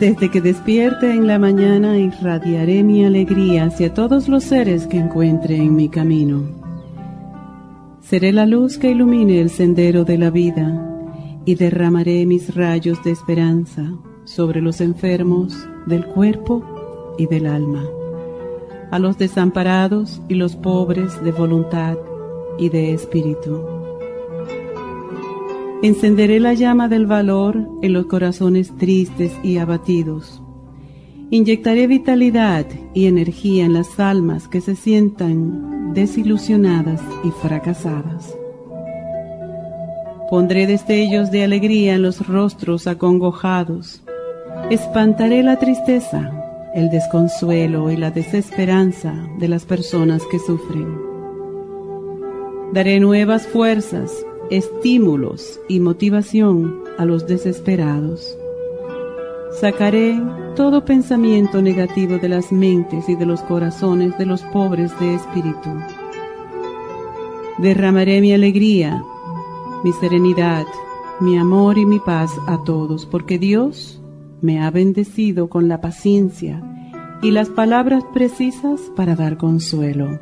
Desde que despierte en la mañana irradiaré mi alegría hacia todos los seres que encuentre en mi camino. Seré la luz que ilumine el sendero de la vida y derramaré mis rayos de esperanza sobre los enfermos del cuerpo y del alma, a los desamparados y los pobres de voluntad y de espíritu Encenderé la llama del valor en los corazones tristes y abatidos. Inyectaré vitalidad y energía en las almas que se sientan desilusionadas y fracasadas. Pondré destellos de alegría en los rostros acongojados. Espantaré la tristeza, el desconsuelo y la desesperanza de las personas que sufren. Daré nuevas fuerzas estímulos y motivación a los desesperados. Sacaré todo pensamiento negativo de las mentes y de los corazones de los pobres de espíritu. Derramaré mi alegría, mi serenidad, mi amor y mi paz a todos, porque Dios me ha bendecido con la paciencia y las palabras precisas para dar consuelo,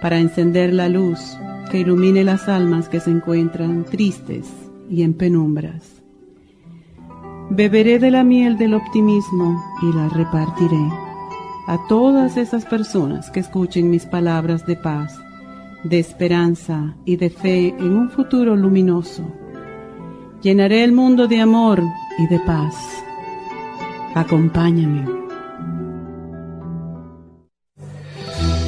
para encender la luz que ilumine las almas que se encuentran tristes y en penumbras. Beberé de la miel del optimismo y la repartiré a todas esas personas que escuchen mis palabras de paz, de esperanza y de fe en un futuro luminoso. Llenaré el mundo de amor y de paz. Acompáñame.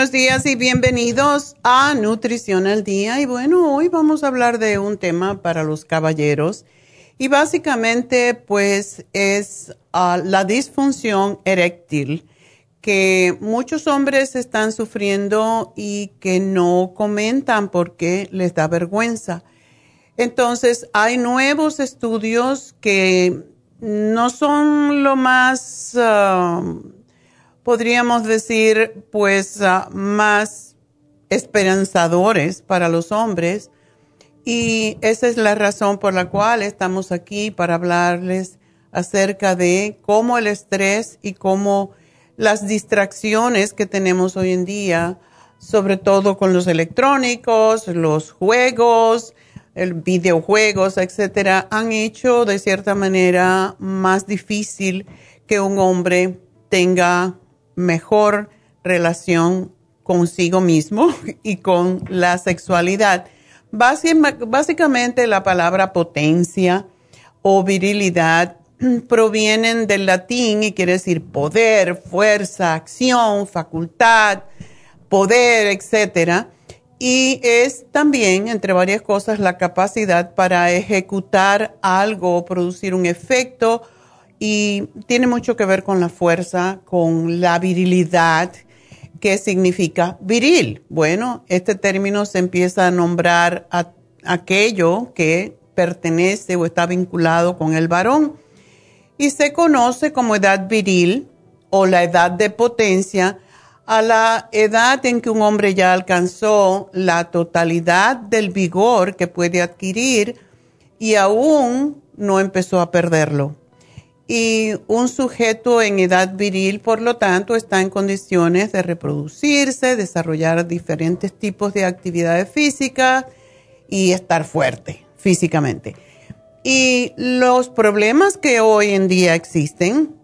Buenos días y bienvenidos a Nutrición al Día. Y bueno, hoy vamos a hablar de un tema para los caballeros y básicamente pues es ah, la disfunción eréctil que muchos hombres están sufriendo y que no comentan porque les da vergüenza. Entonces, hay nuevos estudios que no son lo más... Ah, podríamos decir, pues, ah, más esperanzadores para los hombres. Y esa es la razón por la cual estamos aquí para hablarles acerca de cómo el estrés y cómo las distracciones que tenemos hoy en día, sobre todo con los electrónicos, los juegos, el videojuegos, etcétera, han hecho de cierta manera más difícil que un hombre tenga mejor relación consigo mismo y con la sexualidad. Básicamente la palabra potencia o virilidad provienen del latín y quiere decir poder, fuerza, acción, facultad, poder, etc. Y es también, entre varias cosas, la capacidad para ejecutar algo o producir un efecto y tiene mucho que ver con la fuerza, con la virilidad. ¿Qué significa viril? Bueno, este término se empieza a nombrar a aquello que pertenece o está vinculado con el varón y se conoce como edad viril o la edad de potencia a la edad en que un hombre ya alcanzó la totalidad del vigor que puede adquirir y aún no empezó a perderlo y un sujeto en edad viril, por lo tanto, está en condiciones de reproducirse, desarrollar diferentes tipos de actividades físicas y estar fuerte físicamente. Y los problemas que hoy en día existen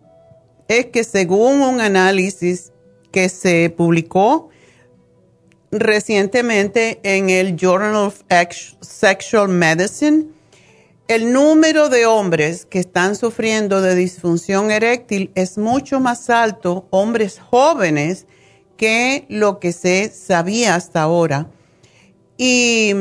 es que según un análisis que se publicó recientemente en el Journal of Sexual Medicine, el número de hombres que están sufriendo de disfunción eréctil es mucho más alto, hombres jóvenes, que lo que se sabía hasta ahora. Y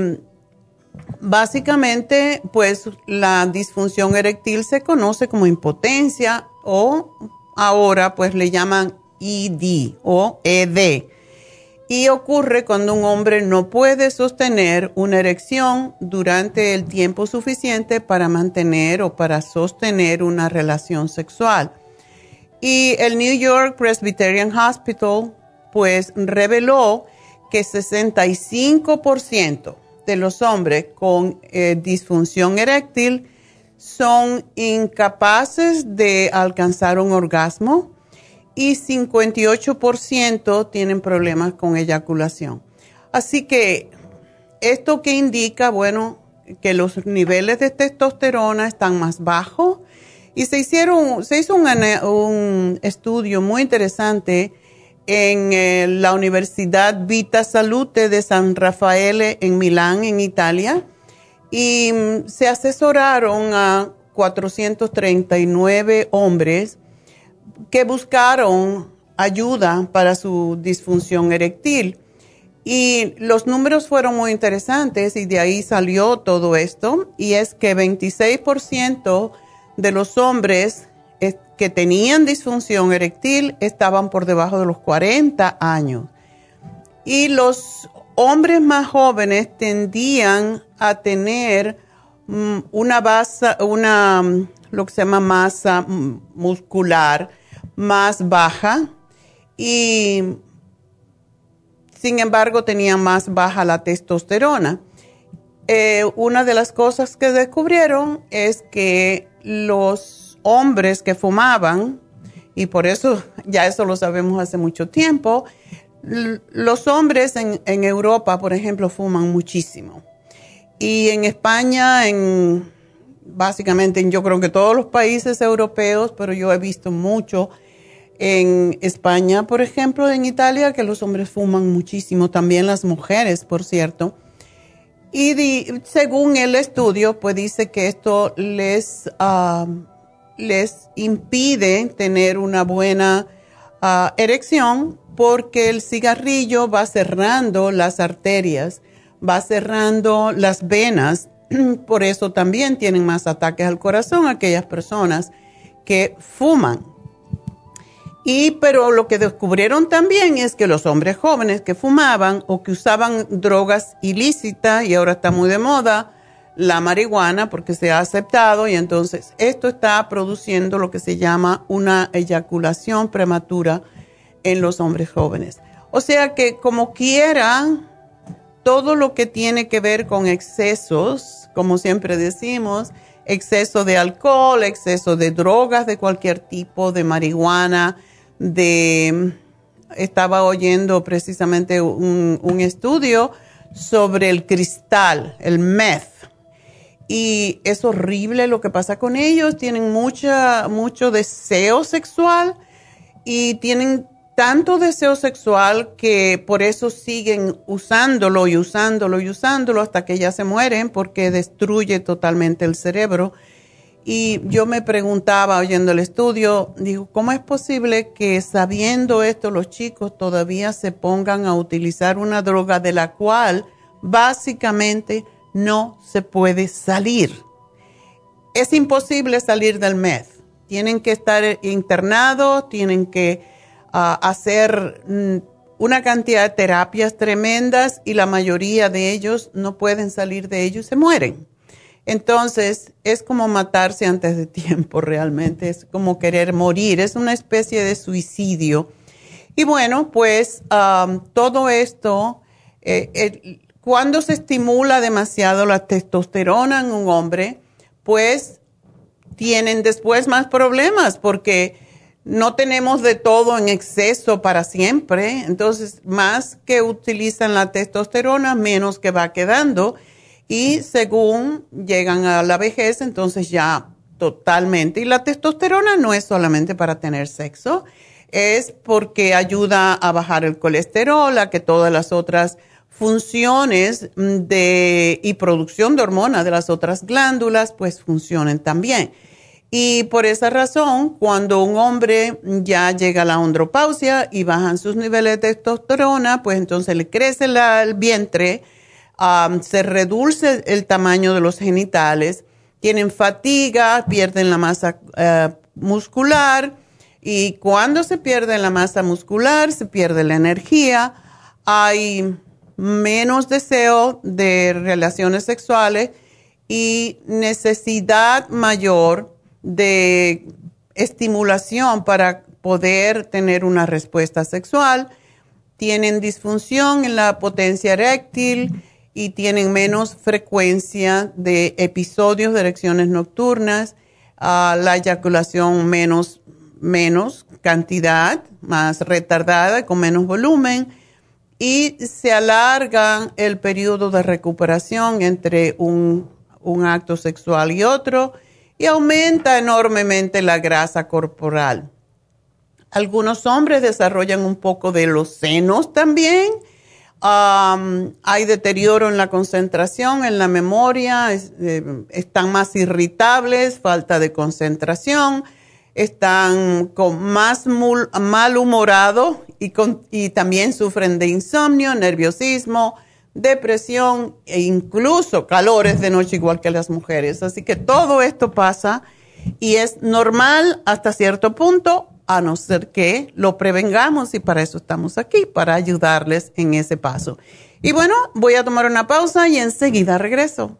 básicamente, pues la disfunción eréctil se conoce como impotencia o ahora pues le llaman ED o ED y ocurre cuando un hombre no puede sostener una erección durante el tiempo suficiente para mantener o para sostener una relación sexual. Y el New York Presbyterian Hospital pues reveló que 65% de los hombres con eh, disfunción eréctil son incapaces de alcanzar un orgasmo y 58% tienen problemas con eyaculación. Así que esto que indica, bueno, que los niveles de testosterona están más bajos y se hicieron, se hizo un, estudio muy interesante en eh, la Universidad Vita Salute de San Rafael en Milán, en Italia, y mm, se asesoraron a 439 hombres que buscaron ayuda para su disfunción eréctil. Y los números fueron muy interesantes y de ahí salió todo esto. Y es que 26% de los hombres que tenían disfunción eréctil estaban por debajo de los 40 años. Y los hombres más jóvenes tendían a tener mm, una base, una, lo que se llama masa muscular más baja y sin embargo tenía más baja la testosterona. Eh, una de las cosas que descubrieron es que los hombres que fumaban, y por eso ya eso lo sabemos hace mucho tiempo, los hombres en, en Europa, por ejemplo, fuman muchísimo. Y en España, en básicamente yo creo que todos los países europeos, pero yo he visto mucho en España, por ejemplo, en Italia, que los hombres fuman muchísimo, también las mujeres, por cierto. Y según el estudio, pues dice que esto les, les impide tener una buena ah, erección porque el cigarrillo va cerrando las arterias, va cerrando las venas, por eso también tienen más ataques al corazón aquellas personas que fuman. Y pero lo que descubrieron también es que los hombres jóvenes que fumaban o que usaban drogas ilícitas y ahora está muy de moda la marihuana porque se ha aceptado y entonces esto está produciendo lo que se llama una eyaculación prematura en los hombres jóvenes. O sea que como quieran, todo lo que tiene que ver con excesos, como siempre decimos, exceso de alcohol, exceso de drogas de cualquier tipo, de marihuana, de... Estaba oyendo precisamente un, estudio sobre el cristal, el meth. Y es horrible lo que pasa con ellos. Tienen mucha, mucho deseo sexual y tienen tanto deseo sexual que por eso siguen usándolo y usándolo y usándolo hasta que ya se mueren porque destruye totalmente el cerebro. Y yo me preguntaba oyendo el estudio, digo, ¿cómo es posible que sabiendo esto los chicos todavía se pongan a utilizar una droga de la cual básicamente no se puede salir? Es imposible salir del meth. Tienen que estar internados, tienen que hacer mm, una cantidad de terapias tremendas y la mayoría de ellos no pueden salir de ellos y se mueren. Entonces, es como matarse antes de tiempo realmente, es como querer morir, es una especie de suicidio. Y bueno, pues todo esto, eh, cuando se estimula demasiado la testosterona en un hombre, pues tienen después más problemas porque no tenemos de todo en exceso para siempre, entonces más que utilizan la testosterona, menos que va quedando y según llegan a la vejez, entonces ya totalmente. Y la testosterona no es solamente para tener sexo, es porque ayuda a bajar el colesterol, a que todas las otras funciones de, y producción de hormonas de las otras glándulas pues funcionen también. Y por esa razón, cuando un hombre ya llega a la andropausia y bajan sus niveles de testosterona, pues entonces le crece el vientre, se reduce el tamaño de los genitales, tienen fatiga, pierden la masa eh, muscular y cuando se pierde la masa muscular, se pierde la energía, hay menos deseo de relaciones sexuales y necesidad mayor de estimulación para poder tener una respuesta sexual, tienen disfunción en la potencia eréctil y tienen menos frecuencia de episodios de erecciones nocturnas, la eyaculación menos, menos cantidad, más retardada, con menos volumen, y se alarga el periodo de recuperación entre un, un acto sexual y otro y aumenta enormemente la grasa corporal. Algunos hombres desarrollan un poco de los senos también. hay deterioro en la concentración, en la memoria, eh, están más irritables, falta de concentración, están con más malhumorados y, y también sufren de insomnio, nerviosismo, depresión e incluso calores de noche igual que las mujeres. Así que todo esto pasa y es normal hasta cierto punto, a no ser que lo prevengamos y para eso estamos aquí, para ayudarles en ese paso. Y bueno, voy a tomar una pausa y enseguida regreso.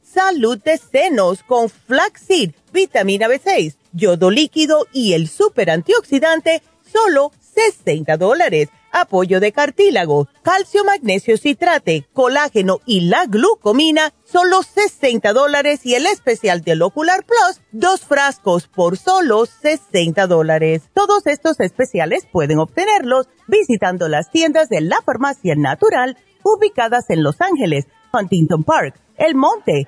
salud de senos con flaxseed, vitamina B6, yodo líquido y el super antioxidante, solo 60 dólares. Apoyo de cartílago, calcio, magnesio, citrate, colágeno y la glucomina, solo 60 dólares y el especial del Ocular Plus, dos frascos por solo 60 dólares. Todos estos especiales pueden obtenerlos visitando las tiendas de la farmacia natural ubicadas en Los Ángeles, Huntington Park, El Monte,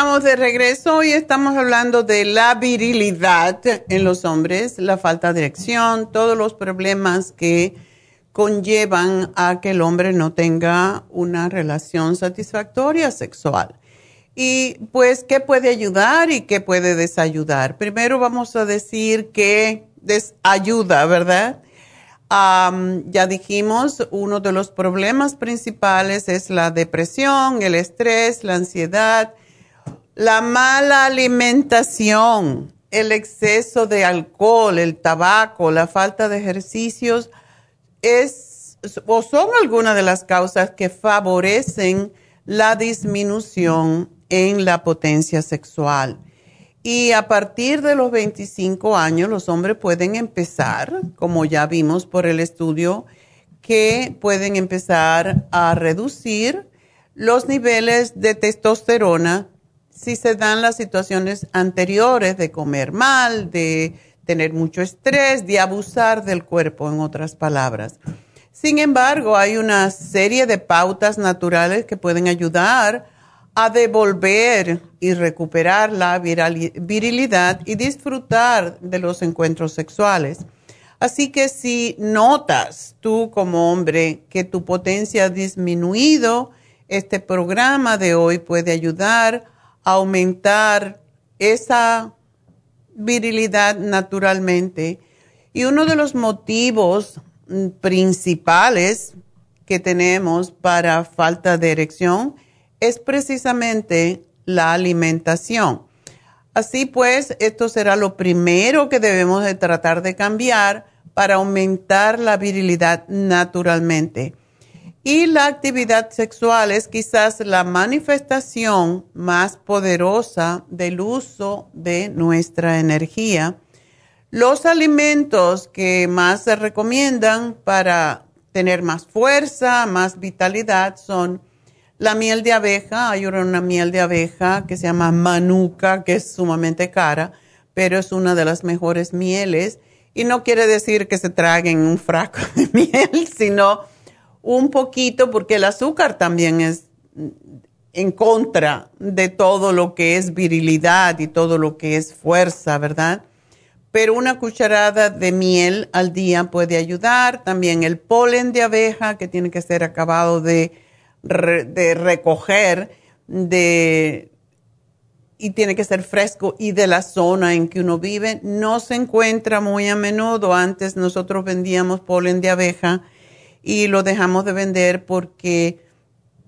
Estamos de regreso y estamos hablando de la virilidad en los hombres, la falta de erección, todos los problemas que conllevan a que el hombre no tenga una relación satisfactoria sexual. Y pues, ¿qué puede ayudar y qué puede desayudar? Primero vamos a decir que desayuda, ¿verdad? ya dijimos, uno de los problemas principales es la depresión, el estrés, la ansiedad la mala alimentación, el exceso de alcohol, el tabaco, la falta de ejercicios, es o son algunas de las causas que favorecen la disminución en la potencia sexual. Y a partir de los 25 años los hombres pueden empezar, como ya vimos por el estudio, que pueden empezar a reducir los niveles de testosterona si se dan las situaciones anteriores de comer mal, de tener mucho estrés, de abusar del cuerpo, en otras palabras. Sin embargo, hay una serie de pautas naturales que pueden ayudar a devolver y recuperar la virilidad y disfrutar de los encuentros sexuales. Así que si notas tú como hombre que tu potencia ha disminuido, este programa de hoy puede ayudar aumentar esa virilidad naturalmente. Y uno de los motivos mm, principales que tenemos para falta de erección es precisamente la alimentación. Así pues, esto será lo primero que debemos de tratar de cambiar para aumentar la virilidad naturalmente. Y la actividad sexual es quizás la manifestación más poderosa del uso de nuestra energía. Los alimentos que más se recomiendan para tener más fuerza, más vitalidad son la miel de abeja. Hay una miel de abeja que se llama manuka, que es sumamente cara, pero es una de las mejores mieles. Y no quiere decir que se traguen un fraco de miel, sino un poquito, porque el azúcar también es en contra de todo lo que es virilidad y todo lo que es fuerza, ¿verdad? Pero una cucharada de miel al día puede ayudar. También el polen de abeja, que tiene que ser acabado de, de recoger, de, y tiene que ser fresco y de la zona en que uno vive. No se encuentra muy a menudo. Antes nosotros vendíamos polen de abeja y lo dejamos de vender porque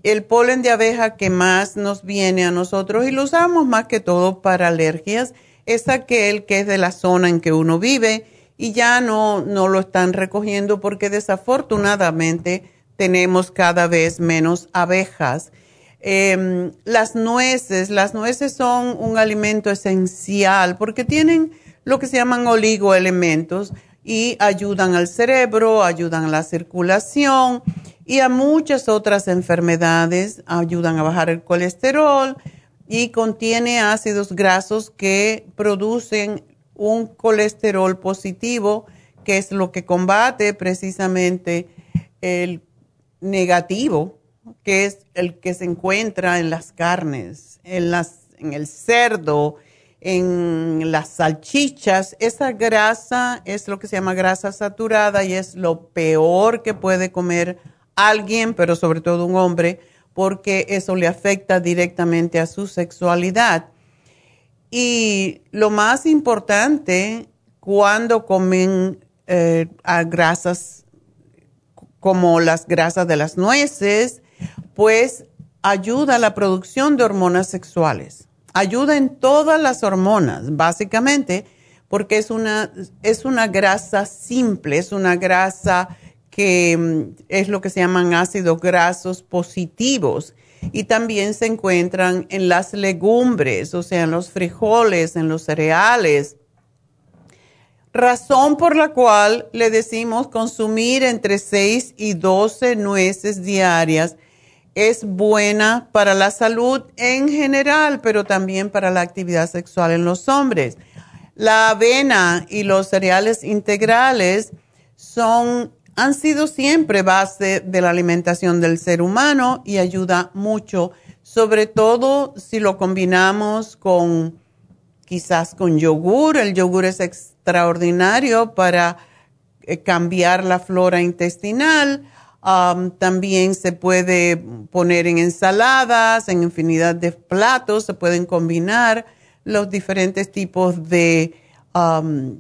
el polen de abeja que más nos viene a nosotros y lo usamos más que todo para alergias es aquel que es de la zona en que uno vive y ya no, no lo están recogiendo porque desafortunadamente tenemos cada vez menos abejas. Em, las nueces, las nueces son un alimento esencial porque tienen lo que se llaman oligoelementos y ayudan al cerebro, ayudan a la circulación y a muchas otras enfermedades, ayudan a bajar el colesterol y contiene ácidos grasos que producen un colesterol positivo, que es lo que combate precisamente el negativo, que es el que se encuentra en las carnes, en, las, en el cerdo, en las salchichas. Esa grasa es lo que se llama grasa saturada y es lo peor que puede comer alguien, pero sobre todo un hombre, porque eso le afecta directamente a su sexualidad. Y lo más importante, cuando comen eh, grasas como las grasas de las nueces, pues ayuda a la producción de hormonas sexuales. Ayuda en todas las hormonas, básicamente, porque es una, es una grasa simple, es una grasa que mm, es lo que se llaman ácidos grasos positivos y también se encuentran en las legumbres, o sea, en los frijoles, en los cereales. Razón por la cual le decimos consumir entre 6 y 12 nueces diarias es buena para la salud en general, pero también para la actividad sexual en los hombres. La avena y los cereales integrales son han sido siempre base de la alimentación del ser humano y ayuda mucho, sobre todo si lo combinamos con quizás con yogur. El yogur es extraordinario para eh, cambiar la flora intestinal. También se puede poner en ensaladas, en infinidad de platos, se pueden combinar los diferentes tipos de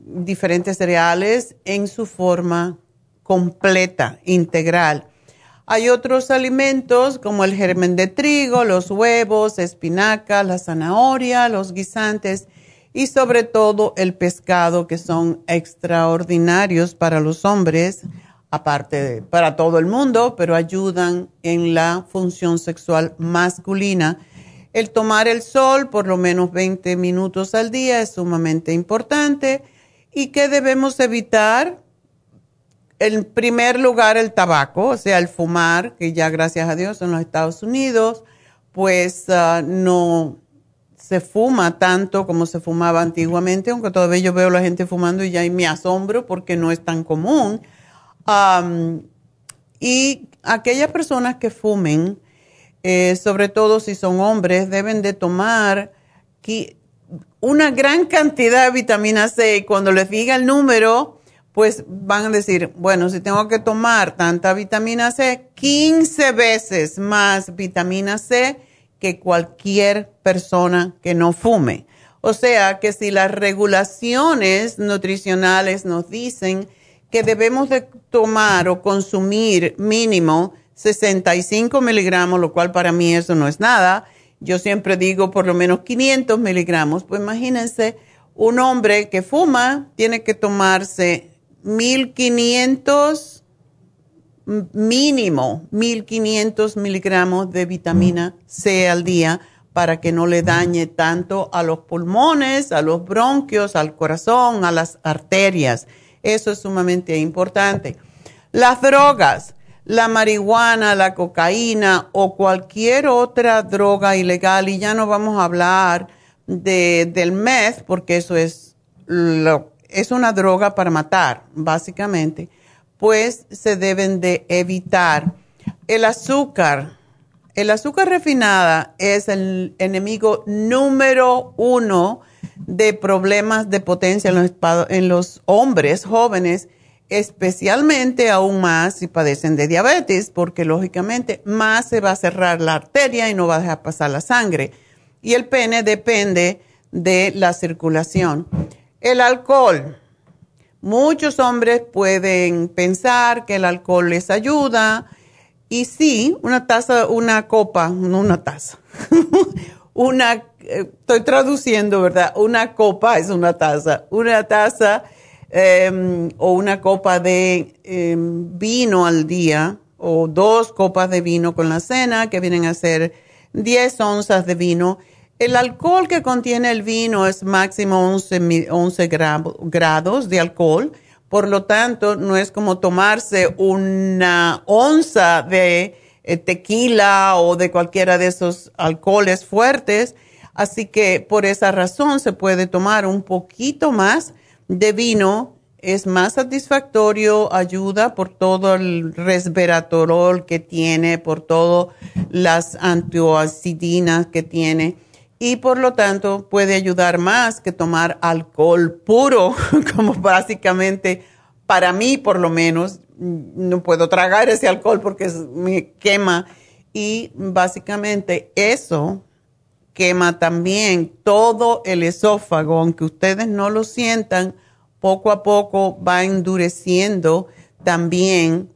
diferentes cereales en su forma completa, integral. Hay otros alimentos como el germen de trigo, los huevos, espinacas, la zanahoria, los guisantes y sobre todo el pescado que son extraordinarios para los hombres, aparte de, para todo el mundo, pero ayudan en la función sexual masculina. El tomar el sol por lo menos 20 minutos al día es sumamente importante. ¿Y qué debemos evitar? en primer lugar el tabaco, o sea, el fumar, que ya gracias a Dios en los Estados Unidos, pues ah, no se fuma tanto como se fumaba antiguamente, aunque todavía yo veo a la gente fumando y ya me asombro porque no es tan común. Y aquellas personas que fumen, eh, sobre todo si son hombres, deben de tomar una gran cantidad de vitamina C y cuando les diga el número, pues van a decir, bueno, si tengo que tomar tanta vitamina C, 15 veces más vitamina C que cualquier persona que no fume. O sea que si las regulaciones nutricionales nos dicen que debemos de tomar o consumir mínimo 65 miligramos, lo cual para mí eso no es nada, yo siempre digo por lo menos 500 miligramos, pues imagínense, un hombre que fuma tiene que tomarse 1500 mínimo 1500 miligramos de vitamina C al día para que no le dañe tanto a los pulmones, a los bronquios, al corazón, a las arterias. Eso es sumamente importante. Las drogas, la marihuana, la cocaína o cualquier otra droga ilegal, y ya no vamos a hablar de, del meth, porque eso es lo es una droga para matar, básicamente, pues se deben de evitar. El azúcar, el azúcar refinada es el enemigo número uno de problemas de potencia en los, en los hombres jóvenes, especialmente aún más si padecen de diabetes, porque lógicamente más se va a cerrar la arteria y no va a dejar pasar la sangre. Y el pene depende de la circulación. El alcohol. Muchos hombres pueden pensar que el alcohol les ayuda y sí, una taza, una copa, no una taza, una, eh, estoy traduciendo, ¿verdad? Una copa es una taza, una taza em, o una copa de em, vino al día o dos copas de vino con la cena que vienen a ser 10 onzas de vino. El alcohol que contiene el vino es máximo 11, 11 grados de alcohol, por lo tanto no es como tomarse una onza de eh, tequila o de cualquiera de esos alcoholes fuertes, así que por esa razón se puede tomar un poquito más de vino, es más satisfactorio, ayuda por todo el resveratrol que tiene, por todas las antioxidinas que tiene y por lo tanto puede ayudar más que tomar alcohol puro, como básicamente para mí por lo menos, no puedo tragar ese alcohol porque me quema. Y básicamente eso quema también todo el esófago, aunque ustedes no lo sientan, poco a poco va endureciendo también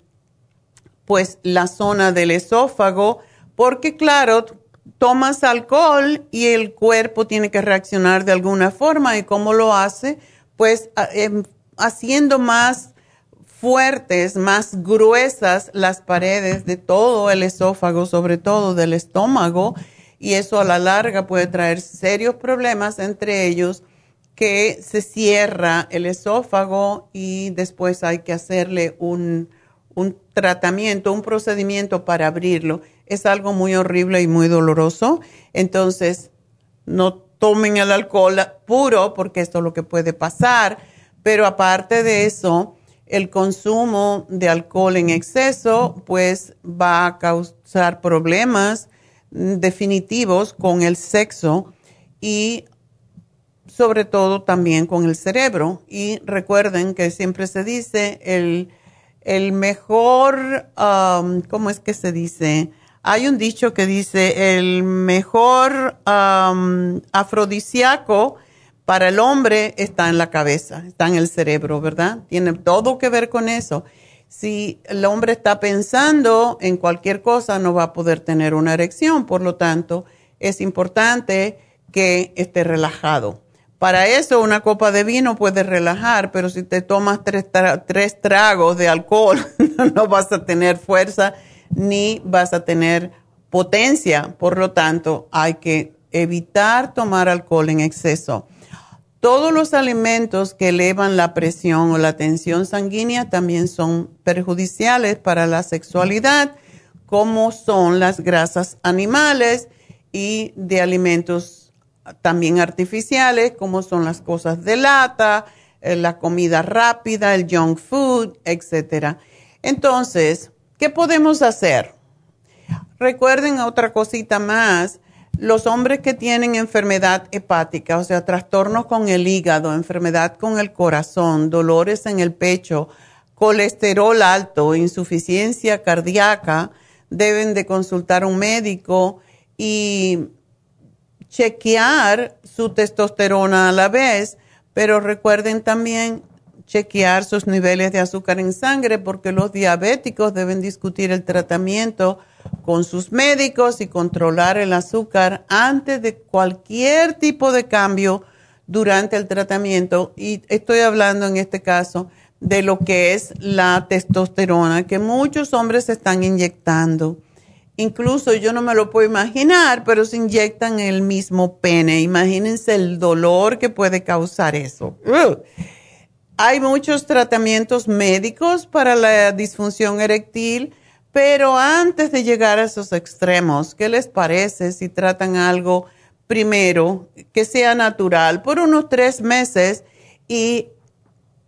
pues la zona del esófago, porque claro, tomas alcohol y el cuerpo tiene que reaccionar de alguna forma. ¿Y cómo lo hace? Pues em, haciendo más fuertes, más gruesas las paredes de todo el esófago, sobre todo del estómago, y eso a la larga puede traer serios problemas, entre ellos que se cierra el esófago y después hay que hacerle un, un tratamiento, un procedimiento para abrirlo es algo muy horrible y muy doloroso. Entonces, no tomen el alcohol puro porque esto es lo que puede pasar. Pero aparte de eso, el consumo de alcohol en exceso pues va a causar problemas definitivos con el sexo y sobre todo también con el cerebro. Y recuerden que siempre se dice el, el mejor, um, ¿cómo es que se dice? Hay un dicho que dice, el mejor afrodisíaco para el hombre está en la cabeza, está en el cerebro, ¿verdad? Tiene todo que ver con eso. Si el hombre está pensando en cualquier cosa, no va a poder tener una erección, por lo tanto, es importante que esté relajado. Para eso una copa de vino puede relajar, pero si te tomas tres, tres tragos de alcohol, no vas a tener fuerza ni vas a tener potencia. Por lo tanto, hay que evitar tomar alcohol en exceso. Todos los alimentos que elevan la presión o la tensión sanguínea también son perjudiciales para la sexualidad, como son las grasas animales y de alimentos también artificiales, como son las cosas de lata, eh, la comida rápida, el junk food, etc. Entonces, ¿Qué podemos hacer? Recuerden otra cosita más. Los hombres que tienen enfermedad hepática, o sea, trastornos con el hígado, enfermedad con el corazón, dolores en el pecho, colesterol alto, insuficiencia cardíaca, deben de consultar a un médico y chequear su testosterona a la vez, pero recuerden también chequear sus niveles de azúcar en sangre porque los diabéticos deben discutir el tratamiento con sus médicos y controlar el azúcar antes de cualquier tipo de cambio durante el tratamiento. Y estoy hablando en este caso de lo que es la testosterona que muchos hombres están inyectando. Incluso yo no me lo puedo imaginar, pero se inyectan el mismo pene. Imagínense el dolor que puede causar eso. Hay muchos tratamientos médicos para la disfunción eréctil, pero antes de llegar a esos extremos, ¿qué les parece si tratan algo primero que sea natural por unos tres meses y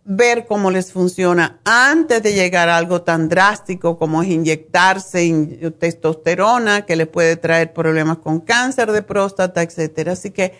ver cómo les funciona antes de llegar a algo tan drástico como es inyectarse testosterona que le puede traer problemas con cáncer de próstata, etcétera. Así que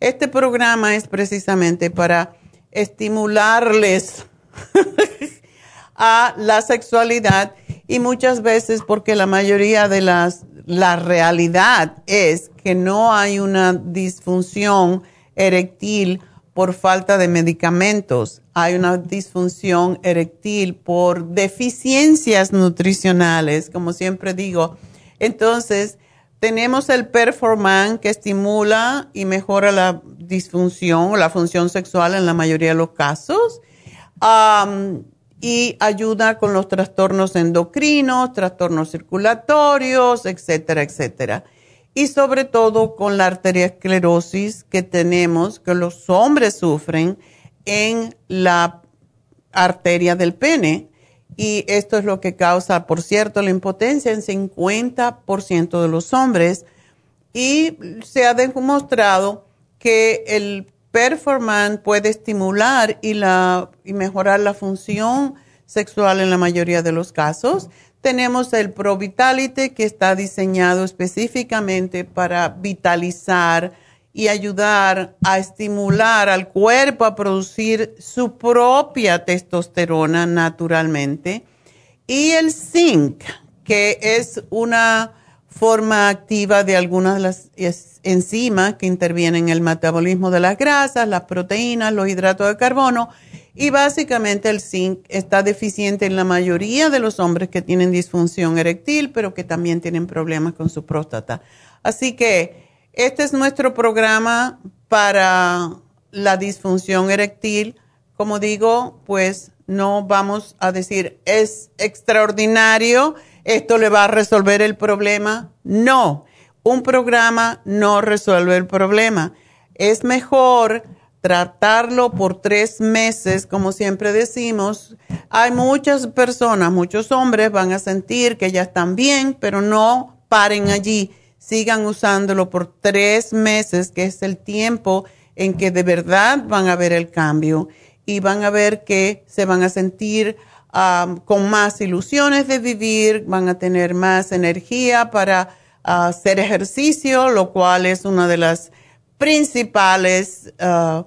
este programa es precisamente para estimularles a la sexualidad y muchas veces porque la mayoría de las, la realidad es que no hay una disfunción eréctil por falta de medicamentos, hay una disfunción eréctil por deficiencias nutricionales, como siempre digo. Entonces, tenemos el Performan que estimula y mejora la disfunción o la función sexual en la mayoría de los casos y ayuda con los trastornos endocrinos, trastornos circulatorios, etcétera, etcétera y sobre todo con la arteriosclerosis que tenemos, que los hombres sufren en la arteria del pene. Y esto es lo que causa, por cierto, la impotencia en 50% de los hombres. Y se ha demostrado que el performance puede estimular y, mejorar la función sexual en la mayoría de los casos. Tenemos el Pro Vitality que está diseñado específicamente para vitalizar y ayudar a estimular al cuerpo a producir su propia testosterona naturalmente. Y el zinc, que es una forma activa de algunas de las enzimas que intervienen en el metabolismo de las grasas, las proteínas, los hidratos de carbono y básicamente el zinc está deficiente en la mayoría de los hombres que tienen disfunción eréctil, pero que también tienen problemas con su próstata. Así que este es nuestro programa para la disfunción eréctil. Como digo, pues no vamos a decir es extraordinario, esto le va a resolver el problema. No, un programa no resuelve el problema. Es mejor tratarlo por tres meses, como siempre decimos, hay muchas personas, muchos hombres van a sentir que ya están bien, pero no paren allí, sigan usándolo por tres meses, que es el tiempo en que de verdad van a ver el cambio y van a ver que se van a sentir con más ilusiones de vivir, van a tener más energía para hacer ejercicio, lo cual es una de las principales uh,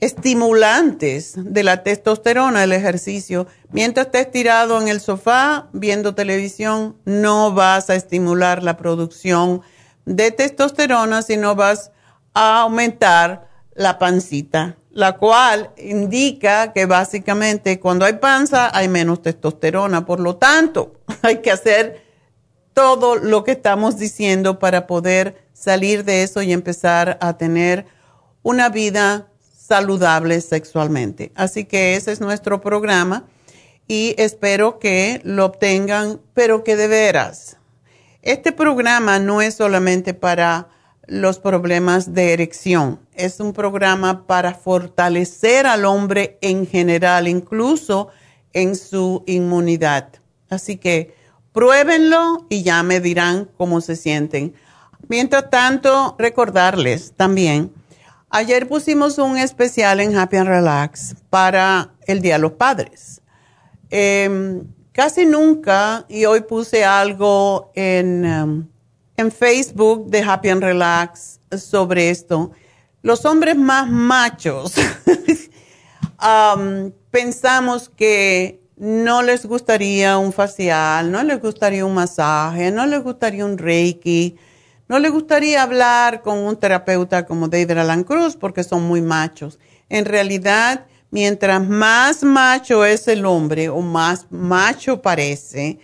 estimulantes de la testosterona, el ejercicio. Mientras estés tirado en el sofá viendo televisión, no vas a estimular la producción de testosterona, sino vas a aumentar la pancita, la cual indica que básicamente cuando hay panza hay menos testosterona. Por lo tanto, hay que hacer todo lo que estamos diciendo para poder salir de eso y empezar a tener una vida saludables sexualmente. Así que ese es nuestro programa y espero que lo obtengan, pero que de veras. Este programa no es solamente para los problemas de erección, es un programa para fortalecer al hombre en general, incluso en su inmunidad. Así que pruébenlo y ya me dirán cómo se sienten. Mientras tanto, recordarles también Ayer pusimos un especial en Happy and Relax para el Día de los Padres. Em, casi nunca, y hoy puse algo en, em, en Facebook de Happy and Relax sobre esto, los hombres más machos pensamos que no les gustaría un facial, no les gustaría un masaje, no les gustaría un reiki no le gustaría hablar con un terapeuta como David Alan Cruz porque son muy machos. En realidad, mientras más macho es el hombre o más macho parece,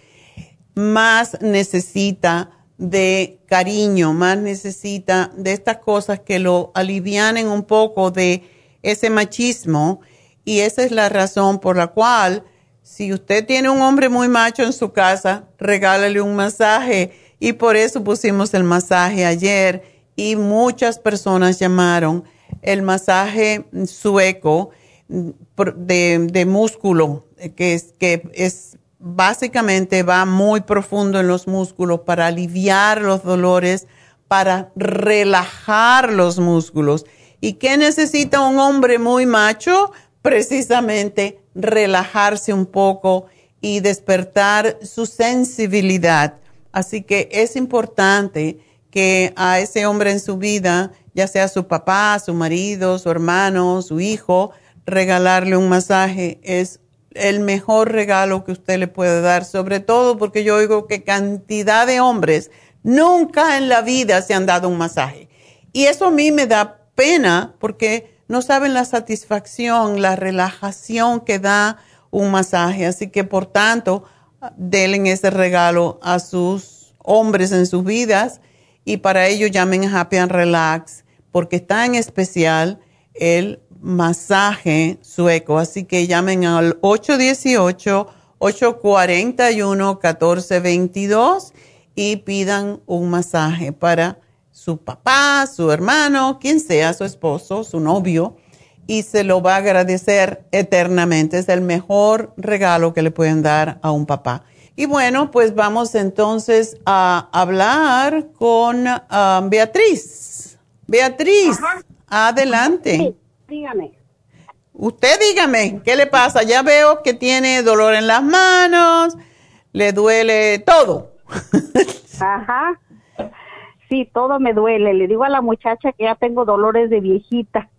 más necesita de cariño, más necesita de estas cosas que lo alivianen un poco de ese machismo. Y esa es la razón por la cual, si usted tiene un hombre muy macho en su casa, regálale un masaje y por eso pusimos el masaje ayer y muchas personas llamaron el masaje sueco de, músculo, que es, que es básicamente va muy profundo en los músculos para aliviar los dolores, para relajar los músculos. ¿Y qué necesita un hombre muy macho? Precisamente relajarse un poco y despertar su sensibilidad Así que es importante que a ese hombre en su vida, ya sea su papá, su marido, su hermano, su hijo, regalarle un masaje es el mejor regalo que usted le puede dar, sobre todo porque yo oigo que cantidad de hombres nunca en la vida se han dado un masaje. Y eso a mí me da pena porque no saben la satisfacción, la relajación que da un masaje. Así que, por tanto, denle ese regalo a sus hombres en sus vidas y para ello llamen a Happy and Relax porque está en especial el masaje sueco. Así que llamen al 818-841-1422 y pidan un masaje para su papá, su hermano, quien sea, su esposo, su novio, y se lo va a agradecer eternamente. Es el mejor regalo que le pueden dar a un papá. Y bueno, pues vamos entonces a hablar con ah, Beatriz. Beatriz, adelante. Sí, dígame. Usted dígame, ¿qué le pasa? Ya veo que tiene dolor en las manos, le duele todo. Ajá. Sí, todo me duele. Le digo a la muchacha que ya tengo dolores de viejita.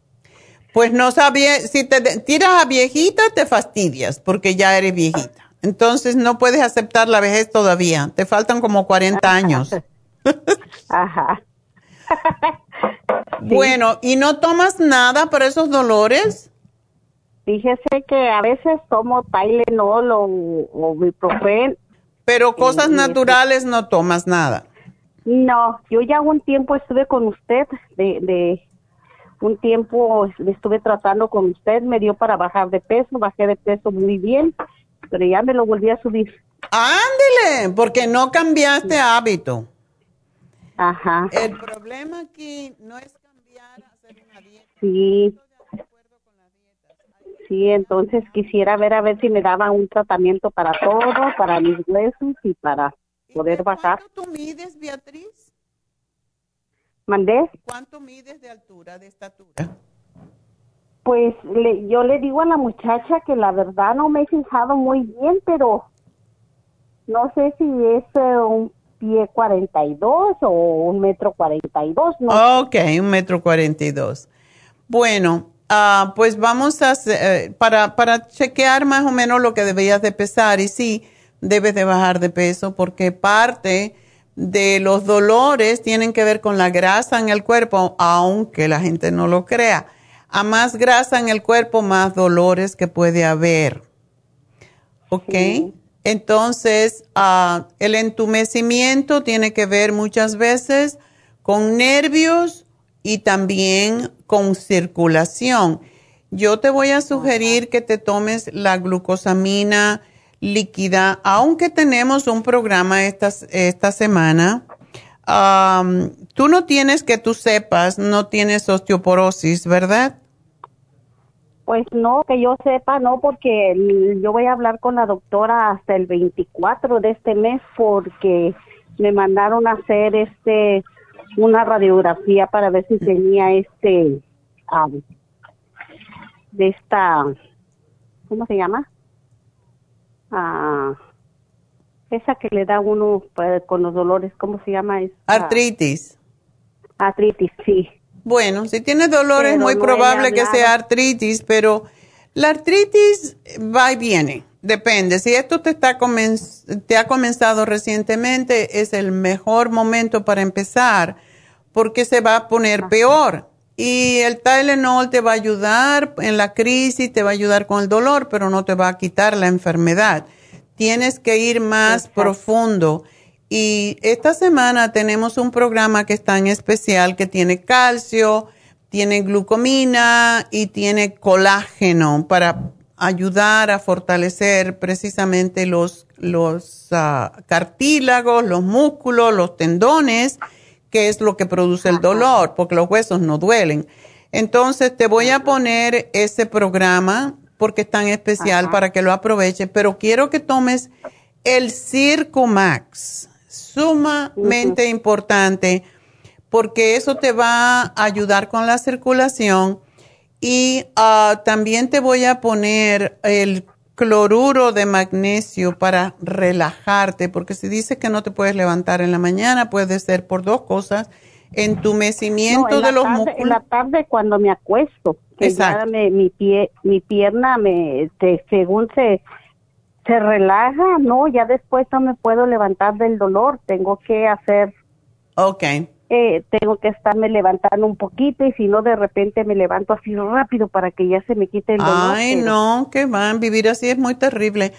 Pues no sabía, si te tiras a viejita te fastidias porque ya eres viejita. Entonces no puedes aceptar la vejez todavía. Te faltan como 40 años. Ajá. Bueno, ¿y no tomas nada para esos dolores? Fíjese que a veces tomo Tylenol o, o Ibuprofen. Pero cosas naturales no tomas nada. No, yo ya un tiempo estuve con usted, de, de un tiempo estuve tratando con usted, me dio para bajar de peso, bajé de peso muy bien, pero ya me lo volví a subir. Ándele, porque no cambiaste hábito. Ajá. El problema aquí no es cambiar, hacer una dieta. Sí. Sí, entonces quisiera ver a ver si me daban un tratamiento para todo, para mis huesos y para poder bajar. ¿Cuánto tú mides, Beatriz? ¿Mandé? ¿Cuánto mides de altura, de estatura? Pues le, yo le digo a la muchacha que la verdad no me he fijado muy bien, pero no sé si es eh, un pie 42 o un metro 42. No ok, un metro 42. Bueno, ah, pues vamos a hacer, eh, para, para chequear más o menos lo que deberías de pesar y sí, debes de bajar de peso porque parte de los dolores tienen que ver con la grasa en el cuerpo, aunque la gente no lo crea. A más grasa en el cuerpo, más dolores que puede haber. ¿Ok? Entonces, ah, el entumecimiento tiene que ver muchas veces con nervios y también con circulación. Yo te voy a sugerir que te tomes la glucosamina líquida, aunque tenemos un programa esta, esta semana. tú no tienes que tú sepas, no tienes osteoporosis, ¿verdad? Pues no, que yo sepa, no, porque yo voy a hablar con la doctora hasta el 24 de este mes porque me mandaron a hacer este una radiografía para ver si tenía este de esta ¿cómo se llama? Ah, esa que le da uno pues, con los dolores, ¿cómo se llama? artritis. Artritis, sí. Bueno, si tienes dolores es muy probable que sea artritis, pero la artritis va y viene. Depende. Si esto te, está te ha comenzado recientemente, es el mejor momento para empezar porque se va a poner peor. Y el Tylenol te va a ayudar en la crisis, te va a ayudar con el dolor, pero no te va a quitar la enfermedad. Tienes que ir más profundo. Y esta semana tenemos un programa que está en especial que tiene calcio, tiene glucomina y tiene colágeno para ayudar a fortalecer precisamente los, los ah, cartílagos, los músculos, los tendones qué es lo que produce el dolor, porque los huesos no duelen. Entonces te voy a poner ese programa porque es tan especial para que lo aproveches, pero quiero que tomes el Circumax, sumamente importante, porque eso te va a ayudar con la circulación. Y ah, también te voy a poner el cloruro de magnesio para relajarte, porque si dice que no te puedes levantar en la mañana, puede ser por dos cosas, entumecimiento de los músculos. En la tarde cuando me acuesto, que ya mi, pie, mi pierna me, según se, se relaja, no, ya después no me puedo levantar del dolor, tengo que hacer. Ok, eh, tengo que estarme levantando un poquito y si no de repente me levanto así rápido para que ya se me quite el dolor. Ay, no, que van, vivir así es muy terrible.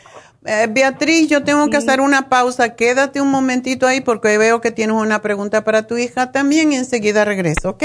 Eh, Beatriz, yo tengo que hacer una pausa. Quédate un momentito ahí porque veo que tienes una pregunta para tu hija también y enseguida regreso, ¿ok?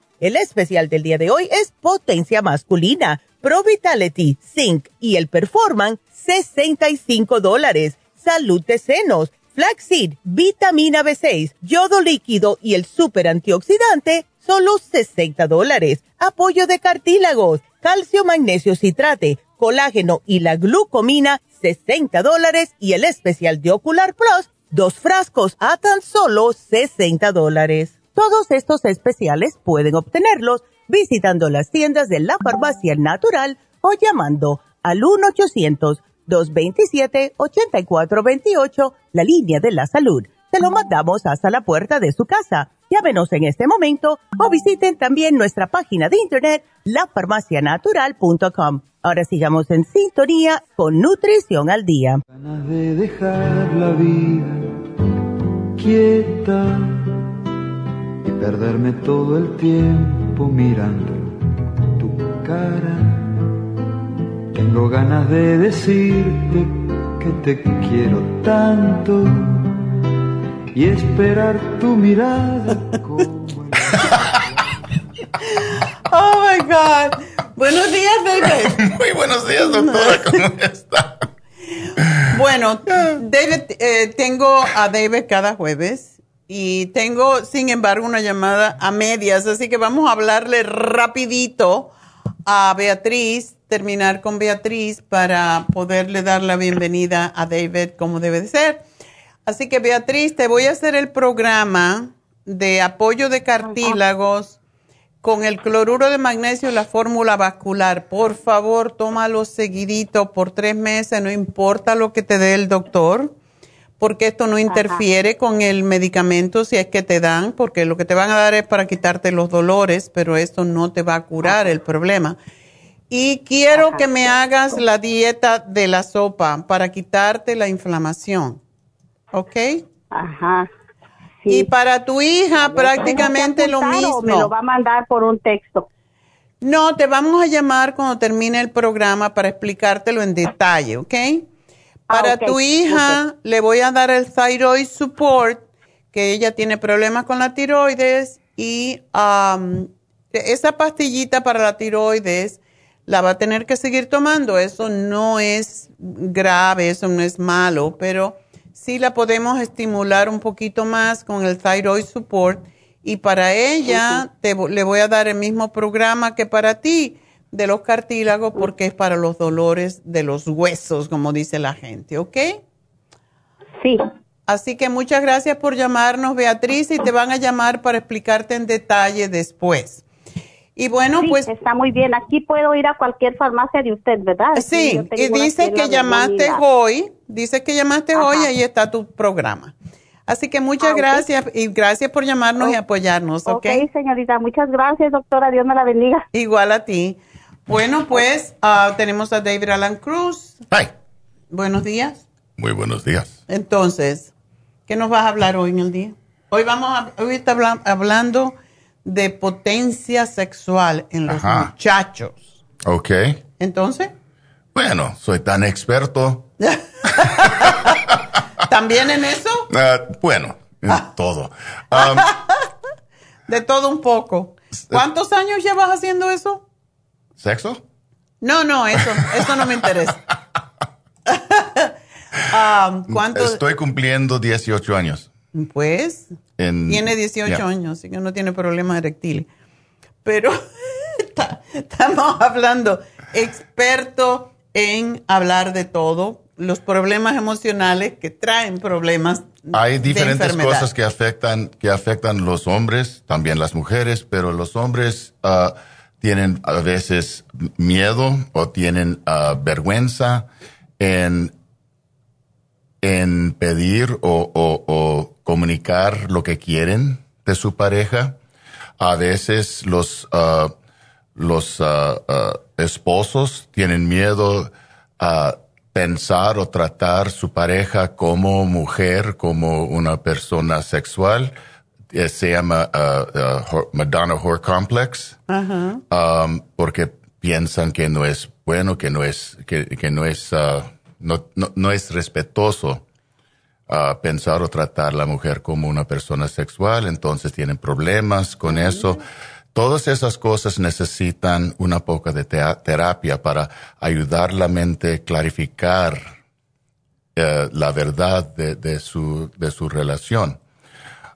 El especial del día de hoy es potencia masculina, Pro Vitality, Zinc y el Performan, 65 dólares. Salud de senos, Flaxseed, vitamina B6, yodo líquido y el super antioxidante, solo 60 dólares. Apoyo de cartílagos, calcio, magnesio, citrate, colágeno y la glucomina, 60 dólares. Y el especial de Ocular Plus, dos frascos a tan solo 60 dólares. Todos estos especiales pueden obtenerlos visitando las tiendas de la farmacia natural o llamando al 1-800-227-8428, la línea de la salud. Se lo mandamos hasta la puerta de su casa. Llámenos en este momento o visiten también nuestra página de internet, lafarmacianatural.com. Ahora sigamos en sintonía con Nutrición al Día. La y perderme todo el tiempo mirando tu cara. Tengo ganas de decirte que te quiero tanto y esperar tu mirada como Oh my God. Buenos días, David. Muy buenos días, doctora. ¿Cómo está? Bueno, David, eh, tengo a David cada jueves y tengo, sin embargo, una llamada a medias, así que vamos a hablarle rapidito a Beatriz, terminar con Beatriz para poderle dar la bienvenida a David como debe de ser. Así que Beatriz, te voy a hacer el programa de apoyo de cartílagos con el cloruro de magnesio y la fórmula vascular. Por favor, tómalo seguidito por tres meses, no importa lo que te dé el doctor, porque esto no interfiere con el medicamento si es que te dan, porque lo que te van a dar es para quitarte los dolores, pero esto no te va a curar el problema. Y quiero que me hagas la dieta de la sopa para quitarte la inflamación. ¿Ok? Ajá. Y para tu hija prácticamente lo mismo. Me lo va a mandar por un texto. No, te vamos a llamar cuando termine el programa para explicártelo en detalle, ¿ok? Para Ah, ok, tu hija le voy a dar el thyroid support, que ella tiene problemas con la tiroides y am, esa pastillita para la tiroides la va a tener que seguir tomando. Eso no es grave, eso no es malo, pero sí la podemos estimular un poquito más con el thyroid support. Y para ella te, le voy a dar el mismo programa que para ti de los cartílagos porque es para los dolores de los huesos, como dice la gente, ¿ok? Sí. Así que muchas gracias por llamarnos, Beatriz, y te van a llamar para explicarte en detalle después. Y bueno, pues... Está muy bien. Aquí puedo ir a cualquier farmacia de usted, ¿verdad? Sí, y dice que llamaste hoy, dice que llamaste hoy ahí está tu programa. Así que muchas ah, gracias y gracias por llamarnos y apoyarnos, ¿ok? Ok, señorita, muchas gracias, doctora. Dios me la bendiga. Igual a ti. Bueno, pues uh, tenemos a David Alan Cruz. Hi. Buenos días. Muy buenos días. Entonces, ¿qué nos vas a hablar hoy en el día? Hoy vamos a, hoy está hablando de potencia sexual en los muchachos. Ok. Entonces. Bueno, soy tan experto. ¿También en eso? Ah, bueno, en ah. todo. Um, de todo un poco. ¿Cuántos años llevas haciendo eso? ¿Sexo? No, no, eso, eso no me interesa. Um, ¿cuánto? Estoy cumpliendo 18 años. Pues, tiene 18 años, así que no tiene problemas erectiles. Pero estamos hablando, experto en hablar de todo, los problemas emocionales que traen problemas. Hay diferentes cosas que afectan, que afectan los hombres, también las mujeres, pero los hombres uh, tienen a veces miedo o tienen uh, vergüenza en, en pedir o, o, comunicar lo que quieren de su pareja. A veces los, uh, los uh, esposos tienen miedo a pensar o tratar su pareja como mujer, como una persona sexual eh, se llama uh, uh, Madonna Whore Complex, um, porque piensan que no es bueno, que no es, que, que no es, uh, no, no, no, es respetuoso pensar o tratar a la mujer como una persona sexual, entonces tienen problemas con eso. Todas esas cosas necesitan una poca de terapia para ayudar la mente a clarificar eh, la verdad de, de, su, de su relación.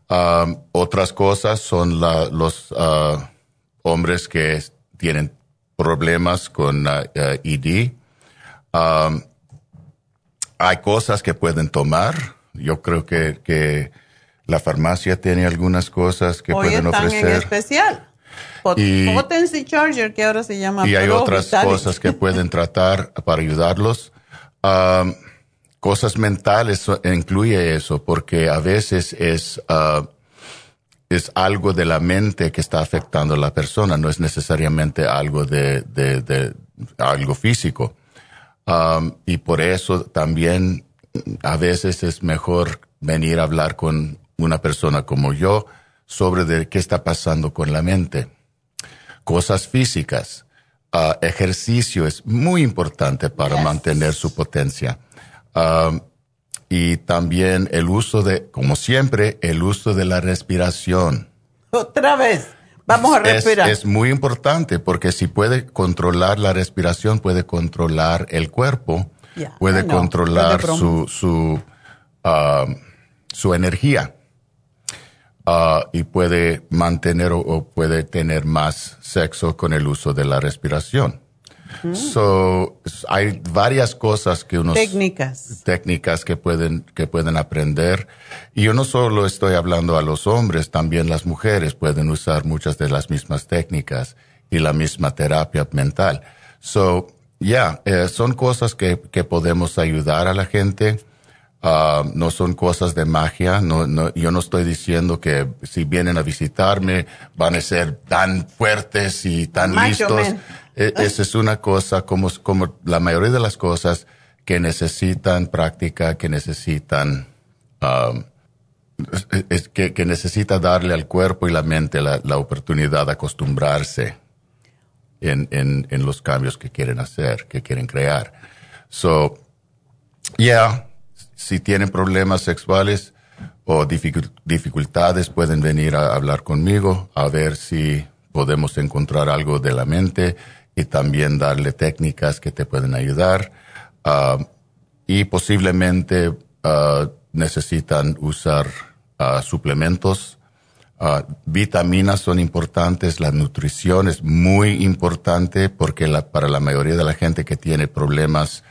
Um, otras cosas son los uh, hombres que tienen problemas con uh, uh, ED. Um, hay cosas que pueden tomar. Yo creo que, que la farmacia tiene algunas cosas que pueden ofrecer. en especial. y, Potency Charger, que ahora se llama. Y hay otras cosas que pueden tratar para ayudarlos. Um, cosas mentales incluye eso, porque a veces es, uh, es algo de la mente que está afectando a la persona, no es necesariamente algo de, de, de algo físico. Um, y por eso también a veces es mejor venir a hablar con una persona como yo sobre de qué está pasando con la mente. Cosas físicas. Uh, ejercicio es muy importante para mantener su potencia. Um, y también el uso de, como siempre, el uso de la respiración. Otra vez, vamos a respirar. Es, muy importante porque si puede controlar la respiración, puede controlar el cuerpo, puede controlar su, su, su energía. Uh, y puede mantener o, puede tener más sexo con el uso de la respiración. So, hay varias cosas que unos técnicas técnicas que pueden que pueden aprender y yo no solo estoy hablando a los hombres, también las mujeres pueden usar muchas de las mismas técnicas y la misma terapia mental. So, ya, yeah, son cosas que que podemos ayudar a la gente. Uh, no son cosas de magia. No, no, yo no estoy diciendo que si vienen a visitarme van a ser tan fuertes y tan listos. E, esa es una cosa como, como la mayoría de las cosas que necesitan práctica, que necesitan, um, es, que, que, necesita darle al cuerpo y la mente la, la oportunidad de acostumbrarse en, en, en, los cambios que quieren hacer, que quieren crear. So, yeah, si tienen problemas sexuales o dificultades, pueden venir a hablar conmigo a ver si podemos encontrar algo de la mente y también darle técnicas que te pueden ayudar. Uh, y posiblemente uh, necesitan usar uh, suplementos Ah, vitaminas son importantes, la nutrición es muy importante porque para la mayoría de la gente que tiene problemas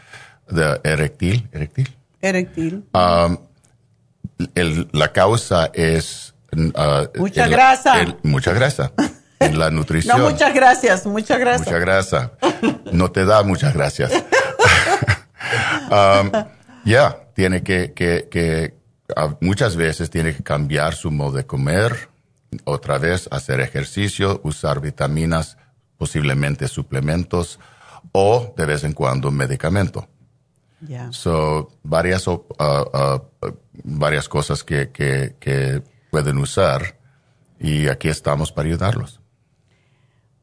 de erectil, erectil, erectil. Ah, la causa es uh, mucha grasa, mucha grasa en la nutrición. No muchas gracias, mucha grasa. Mucha grasa. No te da muchas gracias. Um, ya tiene que, que, que muchas veces tiene que cambiar su modo de comer otra vez hacer ejercicio, usar vitaminas, posiblemente suplementos o de vez en cuando medicamento. So, varias, uh, uh, varias cosas que, que, pueden usar y aquí estamos para ayudarlos.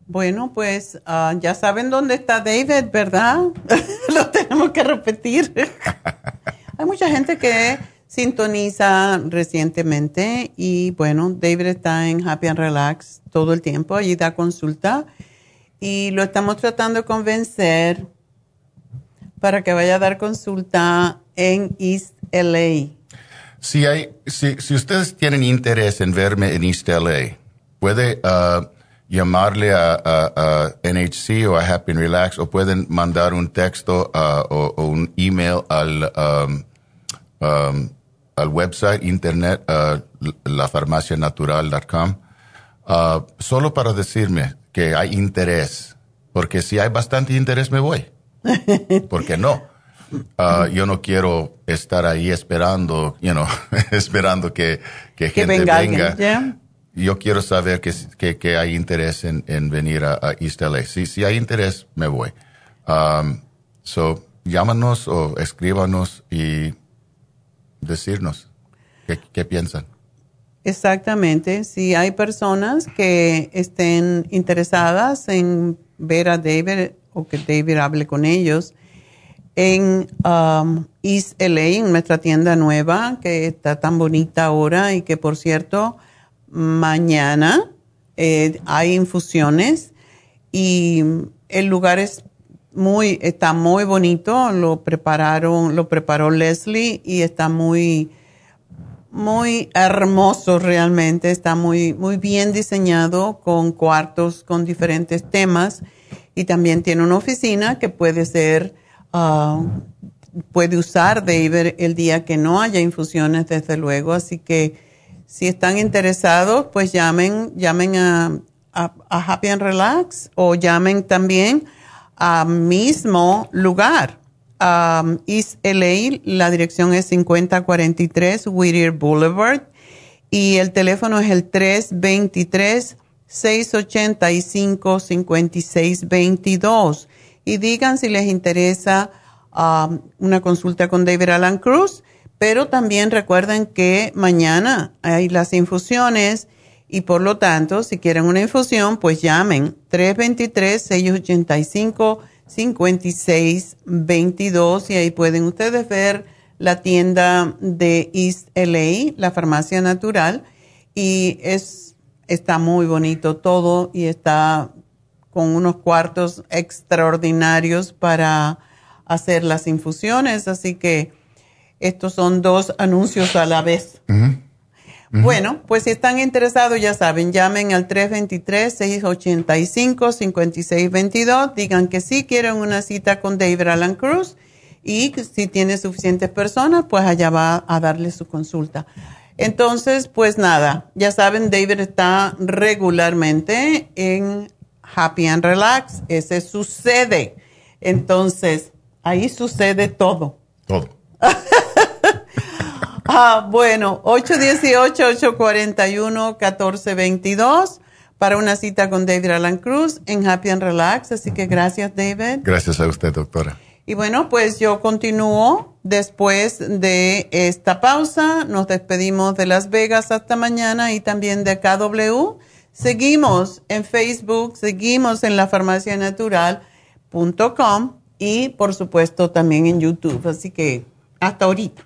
Bueno, pues uh, ya saben dónde está David, ¿verdad? Lo tenemos que repetir. Hay mucha gente que sintoniza recientemente y bueno, David está en Happy and Relax todo el tiempo, allí da consulta y lo estamos tratando de convencer para que vaya a dar consulta en East LA. Si, hay, si, si ustedes tienen interés en verme en East LA, puede uh, llamarle a, NHC o a Happy Relax o pueden mandar un texto uh, o, un email al um, um, al website internet uh, lafarmacianatural.com uh, solo para decirme que hay interés, porque si hay bastante interés me voy. ¿Por qué no? Uh, yo no quiero estar ahí esperando, you know, esperando que, que, gente venga. Yo quiero saber que, que, que hay interés en, en venir a, East LA. Si, si hay interés, me voy. Um, so, llámanos o escríbanos y decirnos qué, piensan. Exactamente. Si hay personas que estén interesadas en ver a David o que David hable con ellos. En um, East LA, en nuestra tienda nueva, que está tan bonita ahora y que, por cierto, mañana eh, hay infusiones y el lugar es muy, está muy bonito, lo prepararon, lo preparó Leslie y está muy, muy hermoso realmente, está muy, muy bien diseñado con cuartos con diferentes temas y también tiene una oficina que puede ser, uh, puede usar David el día que no haya infusiones, desde luego, así que si están interesados, pues llamen, llamen a, Happy and Relax o llamen también a mismo lugar. Um, East LA, la dirección es 5043 Whittier Boulevard y el teléfono es el 323-685-5622. Y digan si les interesa um, una consulta con David Alan Cruz, pero también recuerden que mañana hay las infusiones y por lo tanto, si quieren una infusión, pues llamen 323-685-5622 y ahí pueden ustedes ver la tienda de East LA, la farmacia natural, y es, está muy bonito todo y está con unos cuartos extraordinarios para hacer las infusiones, así que estos son dos anuncios a la vez. Bueno, pues si están interesados, ya saben, llamen al 323-685-5622, digan que sí quieren una cita con David Alan Cruz y si tiene suficientes personas, pues allá va a darle su consulta. Entonces, pues nada, ya saben, David está regularmente en Happy and Relax, ese sucede. Entonces, ahí sucede todo. Todo. Ah, bueno, 818-841-1422 para una cita con David Alan Cruz en Happy and Relax. Así que gracias, David. Gracias a usted, doctora. Y bueno, pues yo continúo después de esta pausa. Nos despedimos de Las Vegas hasta mañana y también de KW. Seguimos en Facebook, seguimos en la lafarmacianatural.com y por supuesto también en YouTube. Así que hasta ahorita.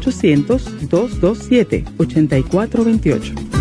1-800-227-8428.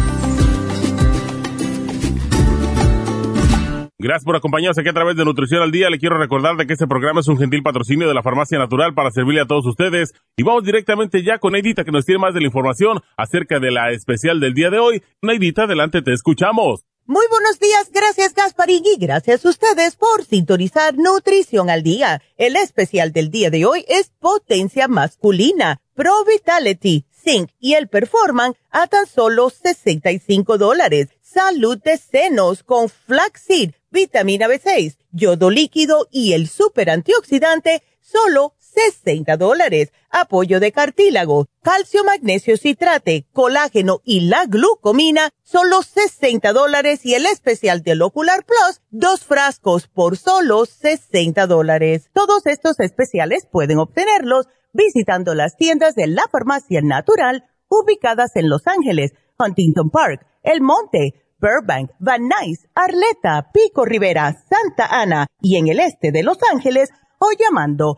Gracias por acompañarnos aquí a través de Nutrición al Día. Le quiero recordar de que este programa es un gentil patrocinio de la Farmacia Natural para servirle a todos ustedes. Y vamos directamente ya con Neidita que nos tiene más de la información acerca de la especial del día de hoy. Neidita, adelante, te escuchamos. Muy buenos días, gracias Gasparín y gracias a ustedes por sintonizar Nutrición al Día. El especial del día de hoy es Potencia Masculina, Pro Vitality, Zinc y el Performan a tan solo 65 dólares. Salud de senos con flaxseed vitamina B6, yodo líquido y el super antioxidante, solo 60 dólares. Apoyo de cartílago, calcio, magnesio, citrate, colágeno y la glucomina, solo 60 dólares. Y el especial del Ocular Plus, dos frascos por solo 60 dólares. Todos estos especiales pueden obtenerlos visitando las tiendas de la farmacia natural ubicadas en Los Ángeles, Huntington Park, El Monte, Burbank, Van Nuys, Arleta, Pico Rivera, Santa Ana y en el este de Los Ángeles o llamando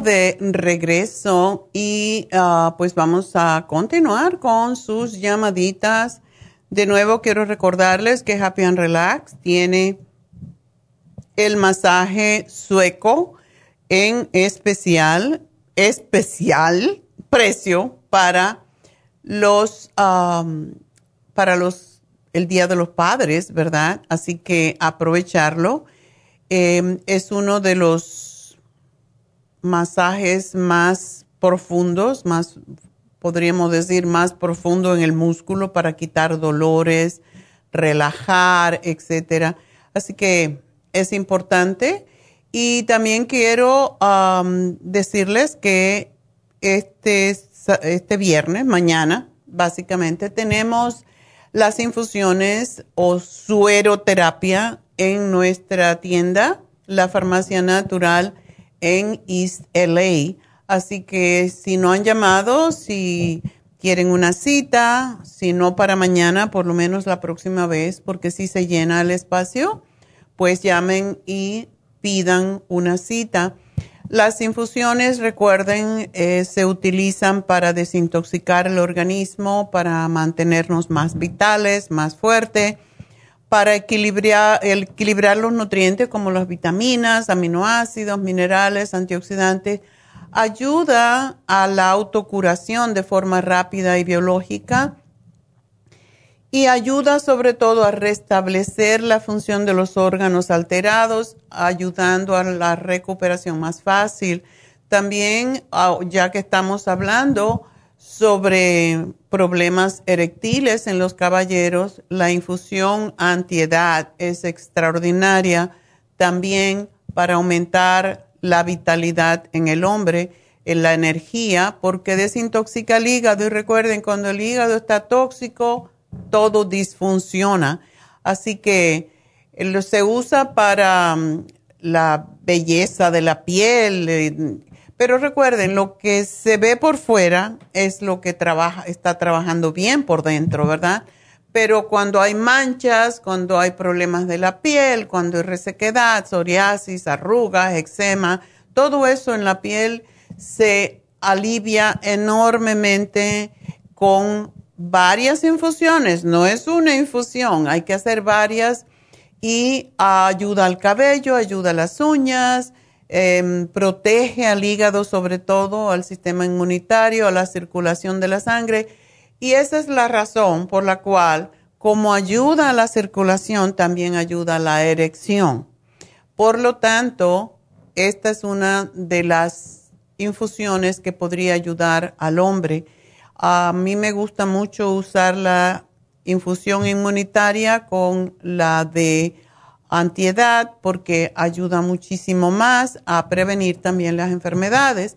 De regreso y ah, pues vamos a continuar con sus llamaditas. De nuevo quiero recordarles que Happy and Relax tiene el masaje sueco en especial, especial precio para los, para los, el Día de los Padres, ¿verdad? Así que aprovecharlo. Em, es uno de los masajes más profundos, más, podríamos decir, más profundo en el músculo para quitar dolores, relajar, etcétera. Así que es importante. Y también quiero decirles que este, este viernes, mañana, básicamente, tenemos las infusiones o sueroterapia en nuestra tienda, la Farmacia Natural en East LA. Así que si no han llamado, si quieren una cita, si no para mañana, por lo menos la próxima vez, porque si se llena el espacio, pues llamen y pidan una cita. Las infusiones, recuerden, eh, se utilizan para desintoxicar el organismo, para mantenernos más vitales, más fuertes para equilibrar, los nutrientes como las vitaminas, aminoácidos, minerales, antioxidantes, ayuda a la autocuración de forma rápida y biológica y ayuda sobre todo a restablecer la función de los órganos alterados, ayudando a la recuperación más fácil. También, ah, ya que estamos hablando sobre problemas erectiles en los caballeros, la infusión antiedad es extraordinaria también para aumentar la vitalidad en el hombre, en la energía, porque desintoxica el hígado y recuerden, cuando el hígado está tóxico, todo disfunciona. Así que se usa para mm, la belleza de la piel, eh, Pero recuerden, lo que se ve por fuera es lo que trabaja, está trabajando bien por dentro, ¿verdad? Pero cuando hay manchas, cuando hay problemas de la piel, cuando hay resequedad, psoriasis, arrugas, eczema, todo eso en la piel se alivia enormemente con varias infusiones. No es una infusión, hay que hacer varias y ayuda al cabello, ayuda a las uñas, Em, protege al hígado, sobre todo al sistema inmunitario, a la circulación de la sangre. Y esa es la razón por la cual, como ayuda a la circulación, también ayuda a la erección. Por lo tanto, esta es una de las infusiones que podría ayudar al hombre. A mí me gusta mucho usar la infusión inmunitaria con la de antiedad porque ayuda muchísimo más a prevenir también las enfermedades.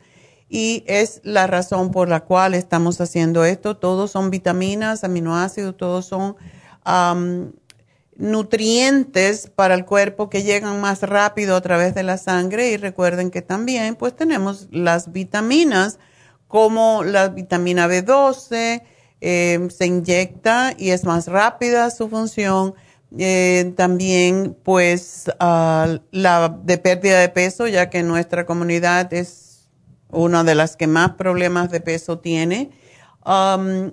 Y es la razón por la cual estamos haciendo esto. Todos son vitaminas, aminoácidos, todos son nutrientes para el cuerpo que llegan más rápido a través de la sangre. Y recuerden que también pues tenemos las vitaminas como la vitamina B12 eh, se inyecta y es más rápida su función eh, también, pues, la de pérdida de peso, ya que nuestra comunidad es una de las que más problemas de peso tiene.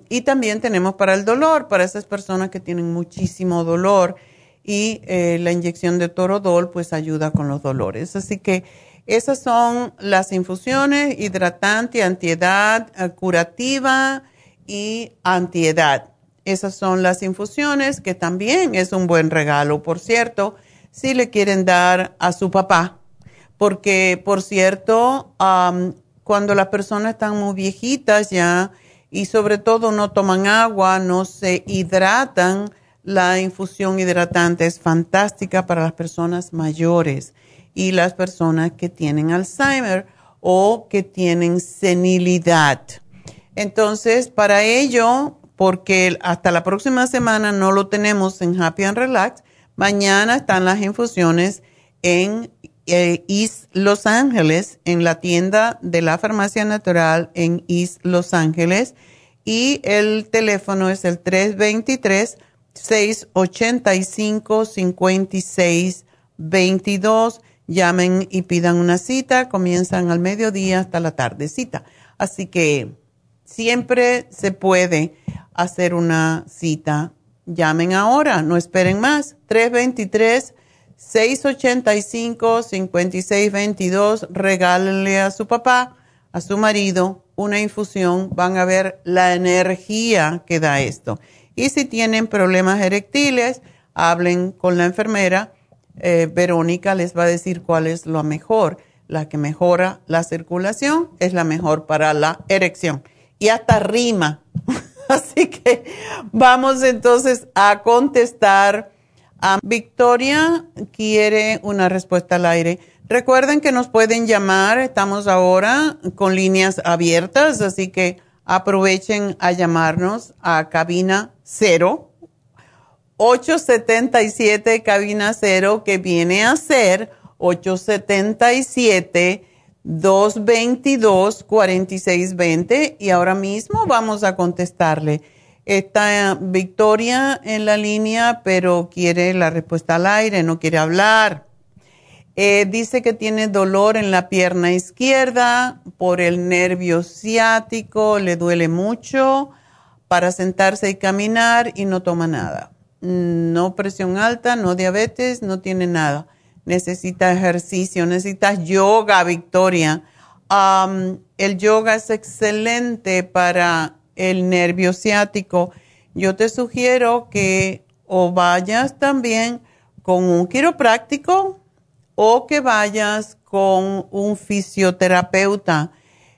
Y también tenemos para el dolor, para esas personas que tienen muchísimo dolor. Y eh, la inyección de torodol, pues, ayuda con los dolores. Así que esas son las infusiones hidratante, antiedad, eh, curativa y antiedad. Esas son las infusiones, que también es un buen regalo, por cierto, si le quieren dar a su papá. Porque, por cierto, cuando las personas están muy viejitas ya y sobre todo no toman agua, no se hidratan, la infusión hidratante es fantástica para las personas mayores y las personas que tienen Alzheimer o que tienen senilidad. Entonces, para ello, porque hasta la próxima semana no lo tenemos en Happy and Relax. Mañana están las infusiones en eh, East Los Ángeles, en la tienda de la Farmacia Natural en East Los Ángeles. Y el teléfono es el 323-685-5622. Llamen y pidan una cita. Comienzan al mediodía hasta la tardecita. Así que siempre se puede hacer una cita. Llamen ahora, no esperen más. 323-685-5622. Regálenle a su papá, a su marido, una infusión. Van a ver la energía que da esto. Y si tienen problemas erectiles, hablen con la enfermera. Eh, Verónica les va a decir cuál es lo mejor. La que mejora la circulación es la mejor para la erección. Y hasta rima. Así que vamos entonces a contestar. A Victoria quiere una respuesta al aire. Recuerden que nos pueden llamar, estamos ahora con líneas abiertas, así que aprovechen a llamarnos a cabina cero, 877 cabina cero, que viene a ser 877 222-4620 y ahora mismo vamos a contestarle. Está Victoria en la línea, pero quiere la respuesta al aire, no quiere hablar. Eh, dice que tiene dolor en la pierna izquierda por el nervio ciático, le duele mucho para sentarse y caminar y no toma nada. No presión alta, no diabetes, no tiene nada necesitas ejercicio, necesitas yoga, Victoria. el yoga es excelente para el nervio ciático. Yo te sugiero que o vayas también con un quiropráctico o que vayas con un fisioterapeuta.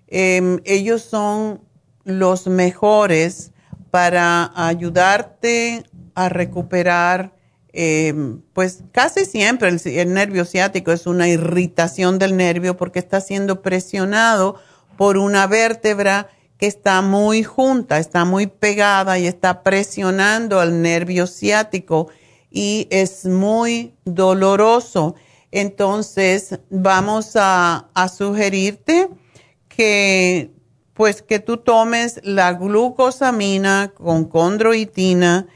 Em, ellos son los mejores para ayudarte a recuperar eh, pues casi siempre el, nervio ciático es una irritación del nervio porque está siendo presionado por una vértebra que está muy junta, está muy pegada y está presionando al nervio ciático y es muy doloroso. Entonces vamos a, a sugerirte que pues que tú tomes la glucosamina con condroitina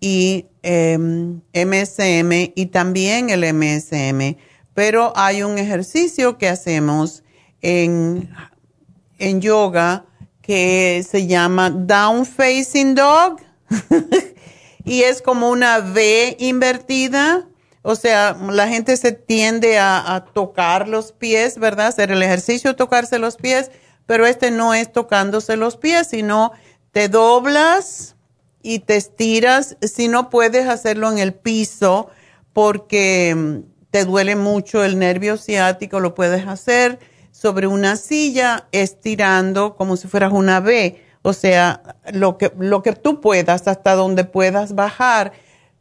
y MSM em, y también el MSM. Pero hay un ejercicio que hacemos en, en yoga que se llama Down Facing Dog y es como una V invertida. O sea, la gente se tiende a, a tocar los pies, ¿verdad? Hacer el ejercicio, tocarse los pies pero este no es tocándose los pies, sino te doblas y te estiras. Si no puedes hacerlo en el piso porque mm, te duele mucho el nervio ciático, lo puedes hacer sobre una silla estirando como si fueras una V. O sea, lo que, lo que tú puedas, hasta donde puedas bajar.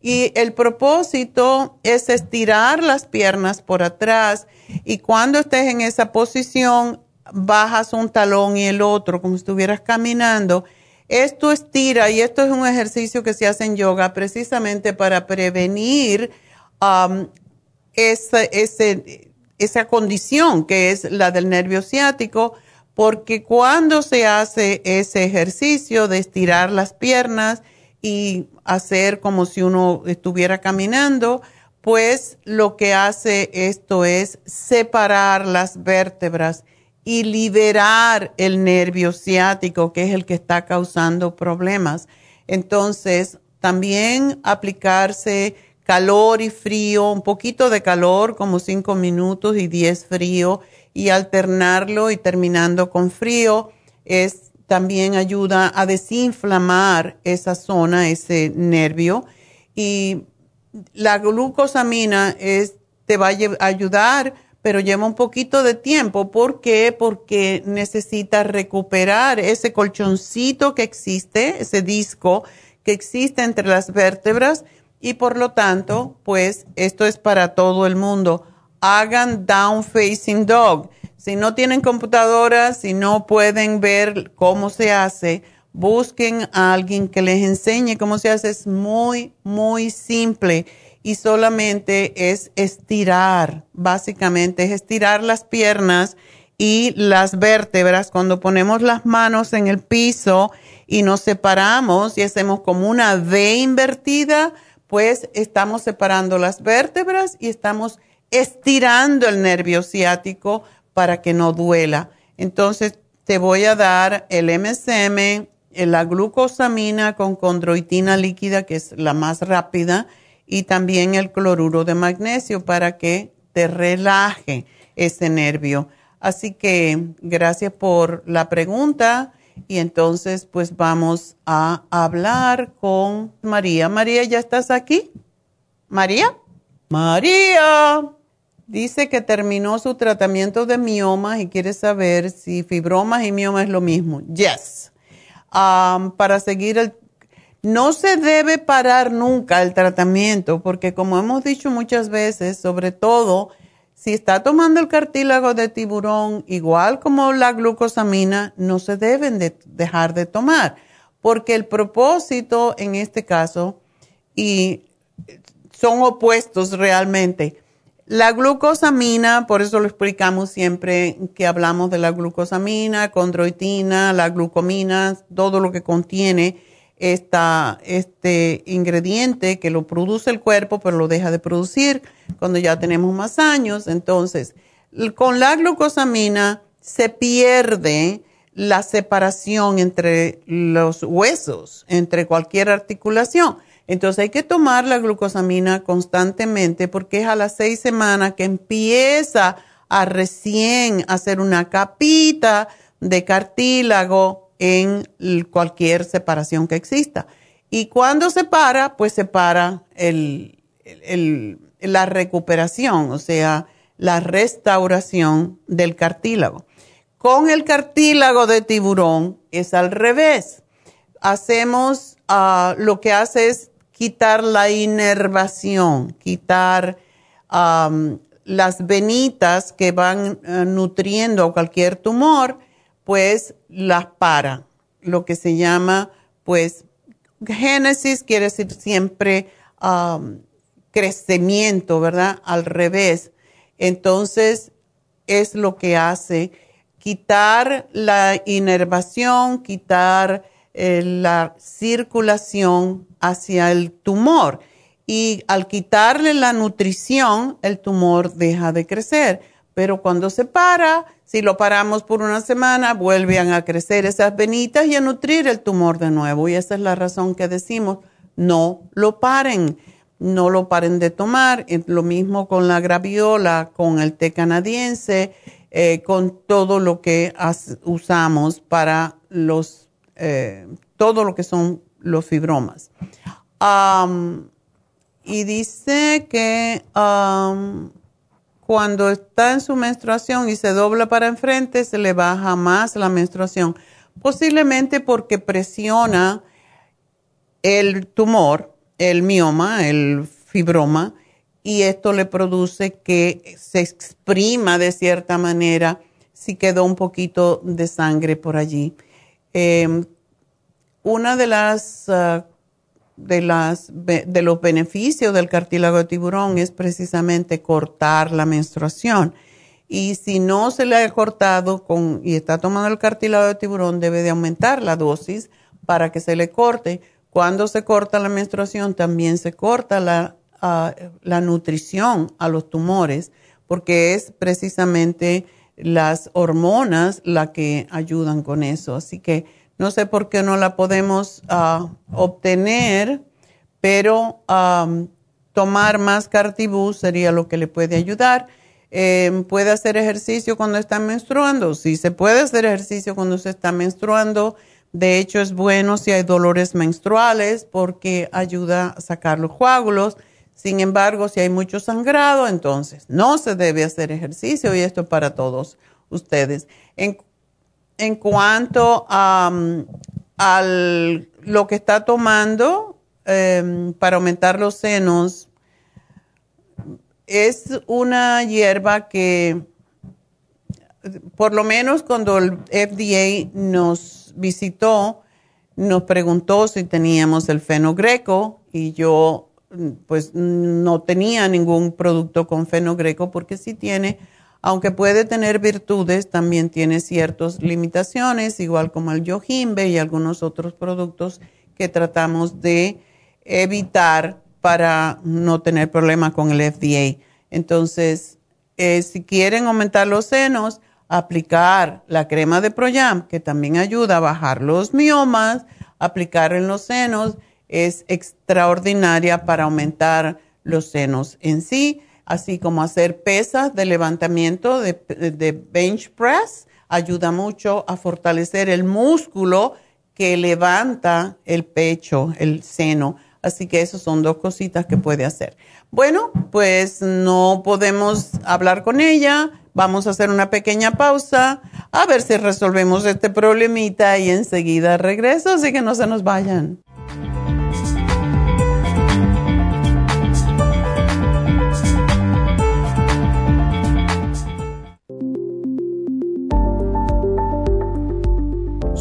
Y el propósito es estirar las piernas por atrás y cuando estés en esa posición, bajas un talón y el otro, como si estuvieras caminando. Esto estira y esto es un ejercicio que se hace en yoga precisamente para prevenir um, esa, esa condición que es la del nervio ciático, porque cuando se hace ese ejercicio de estirar las piernas y hacer como si uno estuviera caminando, pues lo que hace esto es separar las vértebras y liberar el nervio ciático, que es el que está causando problemas. Entonces, también aplicarse calor y frío, un poquito de calor, como cinco minutos y diez frío, y alternarlo y terminando con frío, es también ayuda a desinflamar esa zona, ese nervio. Y la glucosamina es, te va a ayudar pero lleva un poquito de tiempo. ¿Por qué? Porque necesita recuperar ese colchoncito que existe, ese disco que existe entre las vértebras y por lo tanto, pues esto es para todo el mundo. Hagan down facing dog. Si no tienen computadora, si no pueden ver cómo se hace, busquen a alguien que les enseñe cómo se hace. Es muy, muy simple y solamente es estirar, básicamente es estirar las piernas y las vértebras. Cuando ponemos las manos en el piso y nos separamos y hacemos como una V invertida, pues estamos separando las vértebras y estamos estirando el nervio ciático para que no duela. Entonces, te voy a dar el MSM, la glucosamina con condroitina líquida, que es la más rápida, y también el cloruro de magnesio para que te relaje ese nervio. Así que gracias por la pregunta y entonces pues vamos a hablar con María. María, ¿ya estás aquí? María. María. Dice que terminó su tratamiento de miomas y quiere saber si fibromas y miomas es lo mismo. Yes. Um, para seguir el no se debe parar nunca el tratamiento porque como hemos dicho muchas veces, sobre todo si está tomando el cartílago de tiburón igual como la glucosamina, no se deben de dejar de tomar porque el propósito en este caso y son opuestos realmente. La glucosamina, por eso lo explicamos siempre que hablamos de la glucosamina, condroitina, la glucomina, todo lo que contiene esta, este ingrediente que lo produce el cuerpo, pero lo deja de producir cuando ya tenemos más años. Entonces, con la glucosamina se pierde la separación entre los huesos, entre cualquier articulación. Entonces hay que tomar la glucosamina constantemente porque es a las seis semanas que empieza a recién hacer una capita de cartílago en cualquier separación que exista. Y cuando se para, pues se para el, la recuperación, o sea, la restauración del cartílago. Con el cartílago de tiburón es al revés. Hacemos, ah, lo que hace es quitar la inervación, quitar las venitas que van eh, nutriendo cualquier tumor pues las para, lo que se llama, pues, génesis quiere decir siempre um, crecimiento, ¿verdad? Al revés. Entonces, es lo que hace quitar la inervación, quitar eh, la circulación hacia el tumor. Y al quitarle la nutrición, el tumor deja de crecer. Pero cuando se para, si lo paramos por una semana, vuelven a crecer esas venitas y a nutrir el tumor de nuevo. Y esa es la razón que decimos, no lo paren, no lo paren de tomar. Lo mismo con la graviola, con el té canadiense, eh, con todo lo que usamos para los eh, todo lo que son los fibromas. y dice que cuando está en su menstruación y se dobla para enfrente, se le baja más la menstruación, posiblemente porque presiona el tumor, el mioma, el fibroma, y esto le produce que se exprima de cierta manera si quedó un poquito de sangre por allí. Eh, una de las, ah, de los beneficios del cartílago de tiburón es precisamente cortar la menstruación. Y si no se le ha cortado y está tomando el cartílago de tiburón, debe de aumentar la dosis para que se le corte. Cuando se corta la menstruación, también se corta la, ah, la nutrición a los tumores, porque es precisamente las hormonas las que ayudan con eso. Así que no sé por qué no la podemos ah, obtener, pero tomar más cartibú sería lo que le puede ayudar. Em, ¿Puede hacer ejercicio cuando está menstruando? Sí, se puede hacer ejercicio cuando se está menstruando. De hecho, es bueno si hay dolores menstruales porque ayuda a sacar los coágulos. Sin embargo, si hay mucho sangrado, entonces no se debe hacer ejercicio y esto es para todos ustedes. En cuanto a, lo que está tomando em, para aumentar los senos, es una hierba que, por lo menos cuando el FDA nos visitó, nos preguntó si teníamos el fenogreco y yo pues no tenía ningún producto con fenogreco porque sí tiene, aunque puede tener virtudes, también tiene ciertas limitaciones, igual como el yojimbe y algunos otros productos que tratamos de evitar para no tener problemas con el FDA. Entonces, eh, si quieren aumentar los senos, aplicar la crema de Proyam, que también ayuda a bajar los miomas, aplicar en los senos es extraordinaria para aumentar los senos en sí, así como hacer pesas de levantamiento de, bench press, ayuda mucho a fortalecer el músculo que levanta el pecho, el seno. Así que esas son dos cositas que puede hacer. Bueno, pues no podemos hablar con ella. Vamos a hacer una pequeña pausa a ver si resolvemos este problemita y enseguida regreso, así que no se nos vayan.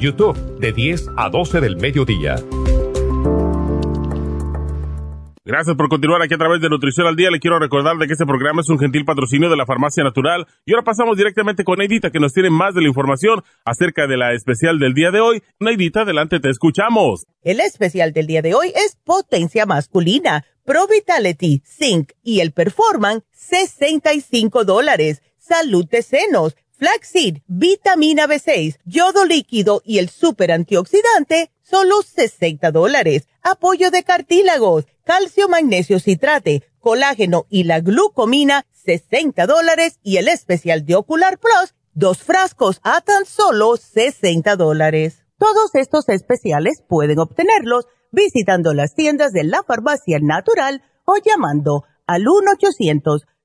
YouTube de 10 a 12 del mediodía. Gracias por continuar aquí a través de Nutrición al Día. Le quiero recordar de que este programa es un gentil patrocinio de la Farmacia Natural. Y ahora pasamos directamente con Neidita, que nos tiene más de la información acerca de la especial del día de hoy. Neidita, adelante, te escuchamos. El especial del día de hoy es potencia masculina, Pro Vitality, Zinc y el Performan, 65 dólares. Salud de senos, flaxseed, vitamina B6, yodo líquido y el super antioxidante, solo 60 dólares. Apoyo de cartílagos calcio, magnesio, citrate, colágeno y la glucomina, 60 dólares y el especial de Ocular Plus, dos frascos a tan solo 60 dólares. Todos estos especiales pueden obtenerlos visitando las tiendas de la farmacia natural o llamando al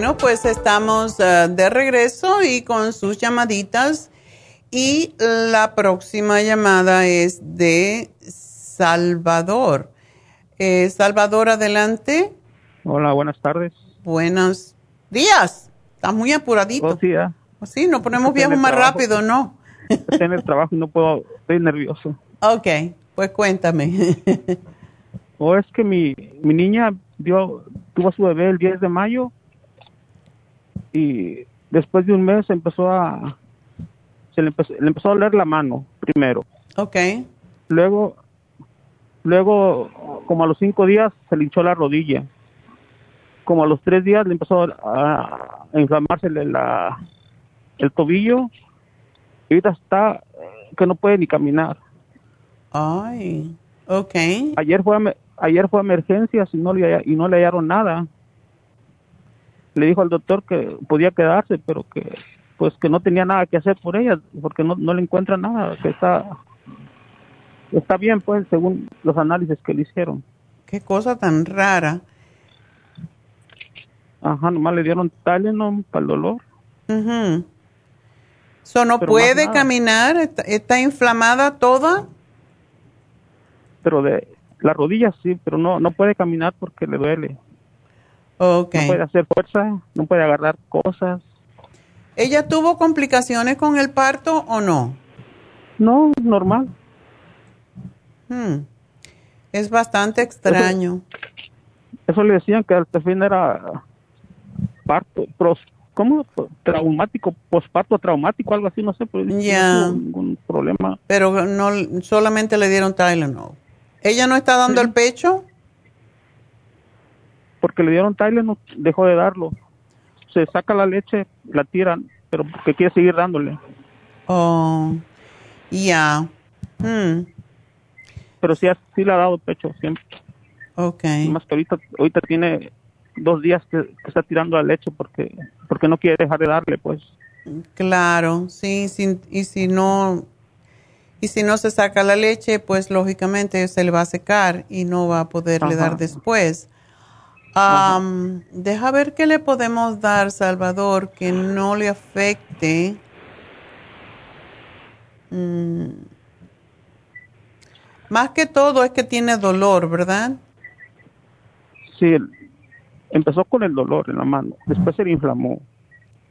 Bueno, pues estamos eh, de regreso y con sus llamaditas. Y la próxima llamada es de Salvador. Eh, Salvador, adelante. Hola, buenas tardes. Buenos días. Estás muy apuradito. Oh, sí, Sí, nos ponemos viejos más rápido, ¿no? Estoy en el trabajo y no puedo, estoy nervioso. Ok, pues cuéntame. o oh, es que mi, mi niña dio, tuvo a su bebé el 10 de mayo y después de un mes empezó a se le empezó, le empezó a doler la mano primero. Ok. Luego, luego como a los cinco días se le hinchó la rodilla. Como a los tres días le empezó a, inflamarse la, el tobillo y ahorita está que no puede ni caminar. Ay, ok. Ayer fue a, ayer fue a emergencias y no le, y no le hallaron nada le dijo al doctor que podía quedarse, pero que pues que no tenía nada que hacer por ella, porque no, no le encuentra nada, que está está bien pues según los análisis que le hicieron. Qué cosa tan rara. Ajá, nomás le dieron Tylenol para el dolor. Mhm. no puede caminar, está, inflamada toda. Pero de la rodilla sí, pero no no puede caminar porque le duele. No puede hacer fuerza, no puede agarrar cosas. ¿Ella tuvo complicaciones con el parto o no? No, normal. Hmm. Es bastante extraño. Eso, le decían que al fin era parto, pros, ¿cómo? Traumático, posparto traumático, algo así, no sé, pero ya. ningún problema. Pero no, solamente le dieron Tylenol. ¿Ella no está dando el pecho? Porque le dieron Tylenol, dejó de darlo. Se saca la leche, la tiran, pero porque quiere seguir dándole. Oh, ya. Hmm. Pero sí, sí le ha dado pecho siempre. Ok. Más que ahorita, ahorita tiene dos días que, está tirando la leche porque, porque no quiere dejar de darle, pues. Claro, sí, y si no y si no se saca la leche, pues lógicamente se le va a secar y no va a poderle dar después. Deja ver qué le podemos dar, Salvador, que no le afecte. Mm. Más que todo es que tiene dolor, ¿verdad? Sí, empezó con el dolor en la mano, después se le inflamó,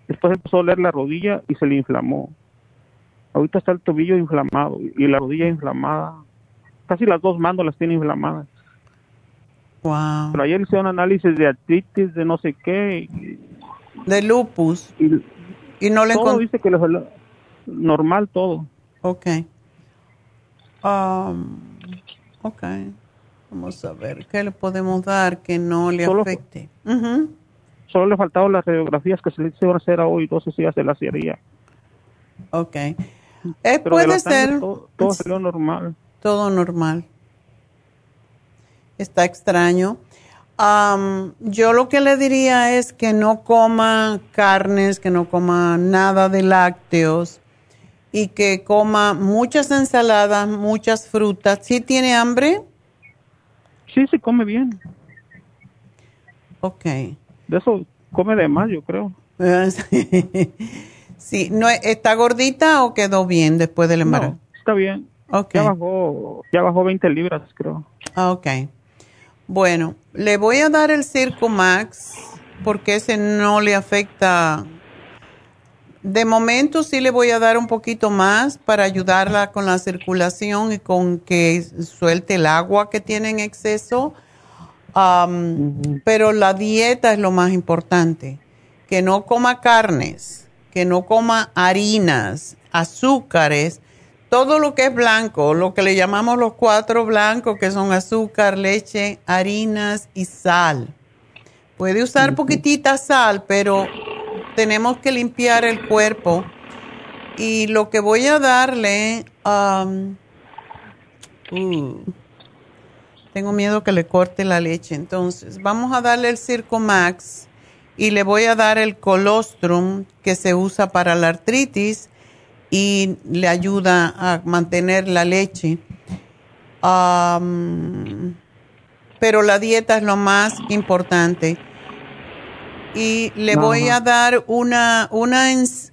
después empezó a doler la rodilla y se le inflamó. Ahorita está el tobillo inflamado y la rodilla inflamada. Casi las dos manos las tiene inflamadas. Wow. Pero ayer hice un análisis de artritis, de no sé qué. de lupus. Y, no le Todo dice que le normal todo. Ok. Um, ok. Vamos a ver qué le podemos dar que no le afecte. Solo le faltaban las radiografías que se le hicieron hacer hoy, no sé si ya se las haría. Ok. Eh, puede ser. Todo, todo salió normal. Todo normal. Está extraño. yo lo que le diría es que no coma carnes, que no coma nada de lácteos y que coma muchas ensaladas, muchas frutas. ¿Sí tiene hambre? Sí, se come bien. Ok. De eso come de más, yo creo. sí, no, ¿está gordita o quedó bien después del embarazo? está bien. Okay. Ya bajó, ya bajó 20 libras, creo. Ah, ok. Bueno, le voy a dar el Circo Max porque ese no le afecta. De momento sí le voy a dar un poquito más para ayudarla con la circulación y con que suelte el agua que tiene en exceso pero la dieta es lo más importante. Que no coma carnes, que no coma harinas, azúcares, todo lo que es blanco, lo que le llamamos los cuatro blancos, que son azúcar, leche, harinas y sal. Puede usar poquitita sal, pero tenemos que limpiar el cuerpo. Y lo que voy a darle... Uh, tengo miedo que le corte la leche. Entonces, vamos a darle el Circo Max y le voy a dar el colostrum que se usa para la artritis y le ayuda a mantener la leche. pero la dieta es lo más importante. Y le voy a dar una, una,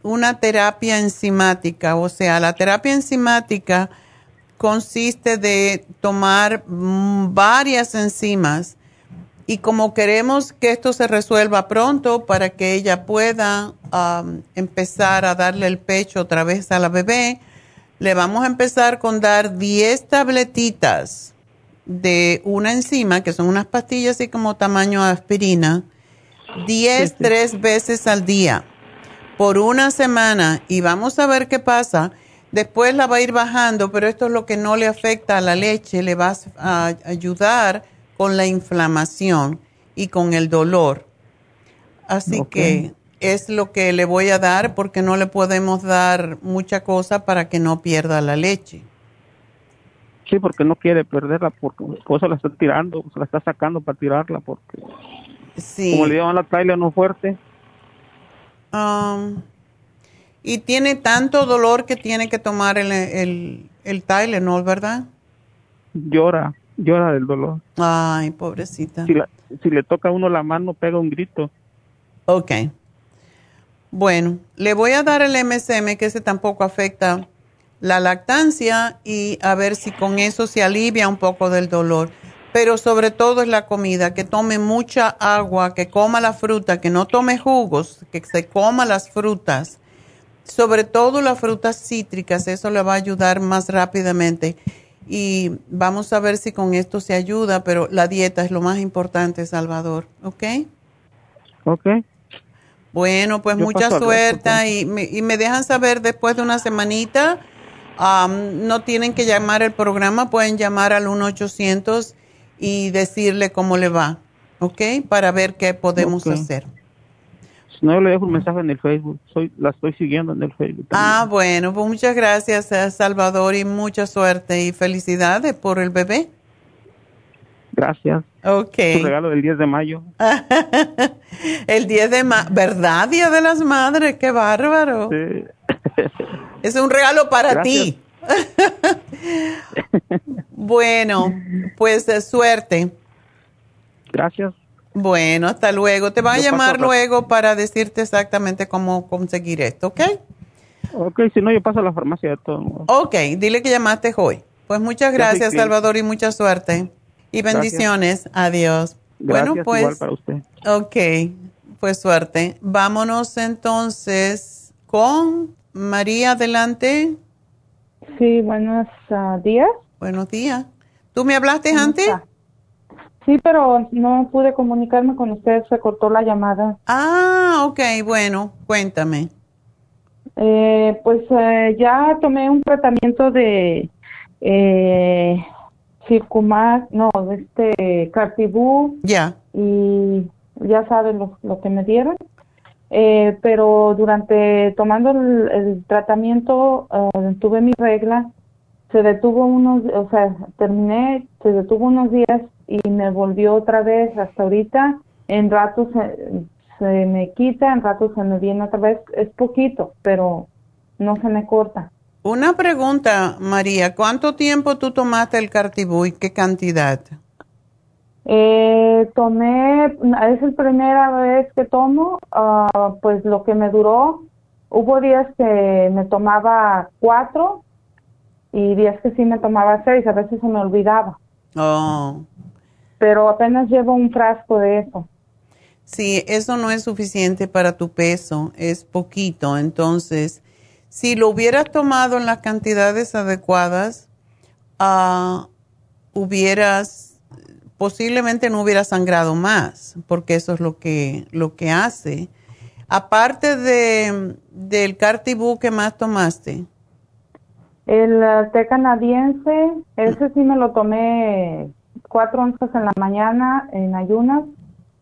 una terapia enzimática, o sea, la terapia enzimática consiste de tomar mm, varias enzimas y como queremos que esto se resuelva pronto para que ella pueda empezar a darle el pecho otra vez a la bebé, le vamos a empezar con dar 10 tabletitas de una enzima, que son unas pastillas así como tamaño aspirina, 10 tres veces al día por una semana. Y vamos a ver qué pasa. Después la va a ir bajando, pero esto es lo que no le afecta a la leche, le va a ayudar con la inflamación y con el dolor. Así que es lo que le voy a dar porque no le podemos dar mucha cosa para que no pierda la leche. Sí, porque no quiere perderla, porque por eso la está tirando, se la está sacando para tirarla, porque sí. como le llevan la trailer no fuerte. Um, y tiene tanto dolor que tiene que tomar el, el, el Tylenol, ¿verdad? Llora, llora del dolor. Ay, pobrecita. Si, si le toca a uno la mano, pega un grito. Ok. Bueno, le voy a dar el MSM, que ese tampoco afecta la lactancia, y a ver si con eso se alivia un poco del dolor. Pero sobre todo es la comida, que tome mucha agua, que coma la fruta, que no tome jugos, que se coma las frutas sobre todo las frutas cítricas, eso le va a ayudar más rápidamente. Y vamos a ver si con esto se ayuda, pero la dieta es lo más importante, Salvador, ¿ok? Ok. Bueno, pues mucha suerte y me, y me, dejan saber después de una semanita. no tienen que llamar el programa, pueden llamar al 1-800 y decirle cómo le va, ¿ok? Para ver qué podemos hacer. No, yo le dejo un mensaje en el Facebook. Soy, la estoy siguiendo en el Facebook. Ah, bueno, pues muchas gracias, eh, Salvador, y mucha suerte y felicidades por el bebé. Gracias. Ok. Un regalo del 10 de mayo. el 10 de mayo, ¿verdad? Día de las Madres, qué bárbaro. Sí. es un regalo para ti. bueno, pues de suerte. Gracias. Bueno, hasta luego. Te va a llamar luego para decirte exactamente cómo conseguir esto, ¿ok? Ok, si no, yo paso a la farmacia de todo. Ok, dile que llamaste hoy. Pues muchas gracias, Salvador, y mucha suerte. Y bendiciones. Adiós. Gracias, bueno, pues. Igual para usted. Ok, pues suerte. Vámonos entonces con María, adelante. Sí, buenos ah, días. Buenos días. ¿Tú me hablaste antes? Sí, pero no pude comunicarme con usted, se cortó la llamada. Ah, ok, bueno, cuéntame. Eh, pues eh, ya tomé un tratamiento de eh, Circumax, no, este Cartibú. Ya. Y ya saben lo, lo que me dieron. Eh, pero durante tomando el, tratamiento eh, tuve mi regla, se detuvo unos, o sea, terminé, se detuvo unos días y me volvió otra vez hasta ahorita. En ratos se, se me quita, en ratos se me viene otra vez. Es poquito, pero no se me corta. Una pregunta, María, ¿cuánto tiempo tú tomaste el Cartibú y qué cantidad? Eh, tomé, es la primera vez que tomo, ah, pues lo que me duró, hubo días que me tomaba cuatro y días que sí me tomaba seis, a veces se me olvidaba. Oh. Pero apenas llevo un frasco de eso. Sí, eso no es suficiente para tu peso, es poquito. Entonces, si lo hubieras tomado en las cantidades adecuadas, uh, hubieras posiblemente no hubiera sangrado más, porque eso es lo que, lo que hace. Aparte de, del Cartibú, ¿qué más tomaste? El té canadiense, ese sí me lo tomé cuatro onzas en la mañana en ayunas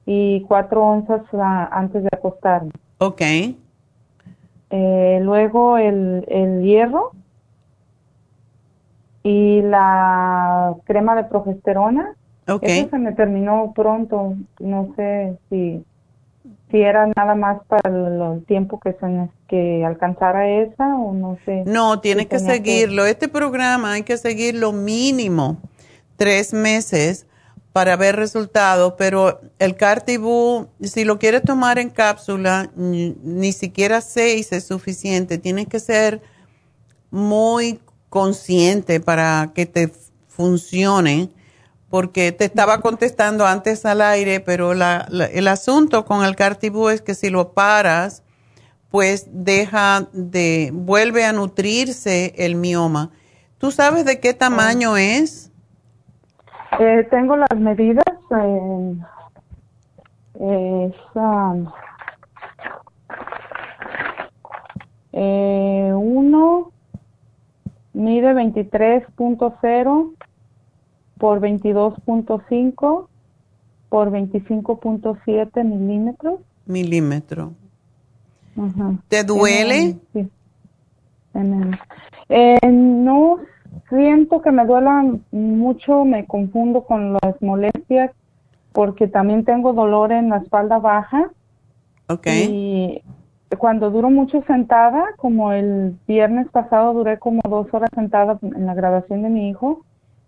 y cuatro onzas antes de acostarme. Ok. Eh, luego el, el hierro y la crema de progesterona eso se me terminó pronto. No sé si, si era nada más para el, tiempo que, se, que alcanzara esa o no sé. No, tienes que seguirlo. Este programa hay que seguirlo mínimo tres meses para ver resultados, pero el Cartibú, si lo quieres tomar en cápsula, ni siquiera seis es suficiente. Tienes que ser muy consciente para que te funcione porque te estaba contestando antes al aire, pero el asunto con el cartibú es que si lo paras, pues deja de, vuelve a nutrirse el mioma. ¿Tú sabes de qué tamaño es? Eh, tengo las medidas. Eh, eh, uno mide 23.0 por 22.5 por 25.7 milímetros. Milímetro. ¿Te duele? Sí. Eh, no siento que me duela mucho, me confundo con las molestias porque también tengo dolor en la espalda baja. Ok. Y cuando duro mucho sentada, como el viernes pasado duré como dos horas sentada en la grabación de mi hijo,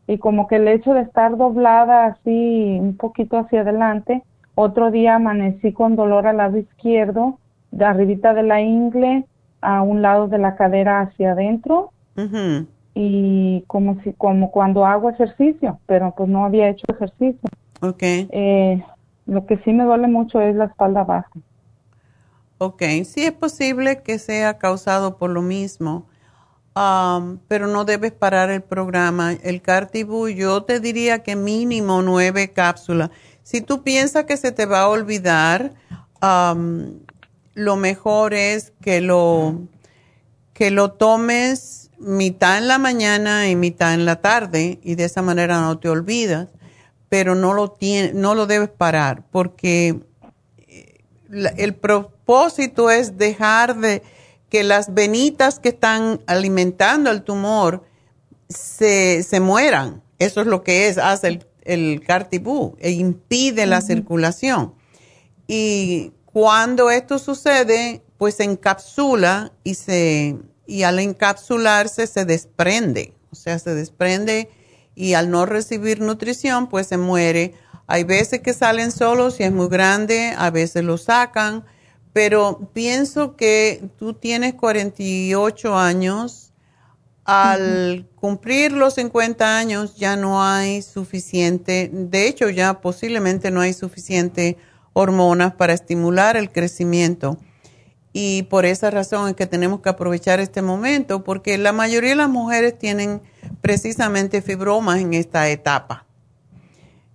y como que el hecho de estar doblada así un poquito hacia adelante, otro día amanecí con dolor al lado izquierdo, de arribita de la ingle, a un lado de la cadera hacia adentro, y como si, como cuando hago ejercicio, pero pues no había hecho ejercicio. Okay. Eh, lo que sí me duele mucho es la espalda baja. Ok, sí es posible que sea causado por lo mismo. Um, pero no debes parar el programa. El Cartibú, yo te diría que mínimo nueve cápsulas. Si tú piensas que se te va a olvidar, um, lo mejor es que lo, que lo tomes mitad en la mañana y mitad en la tarde y de esa manera no te olvidas, pero no lo, tiene, no lo debes parar porque eh, el propósito es dejar de que las venitas que están alimentando el tumor se, mueran. Eso es lo que es, hace el, el cartibú, e impide la circulación. Y cuando esto sucede, pues se encapsula y, se, y al encapsularse se desprende. O sea, se desprende y al no recibir nutrición, pues se muere. Hay veces que salen solos y es muy grande, a veces lo sacan pero pienso que tú tienes 48 años. Al cumplir los 50 años ya no hay suficiente, de hecho ya posiblemente no hay suficiente hormonas para estimular el crecimiento. Y por esa razón es que tenemos que aprovechar este momento, porque la mayoría de las mujeres tienen precisamente fibromas en esta etapa.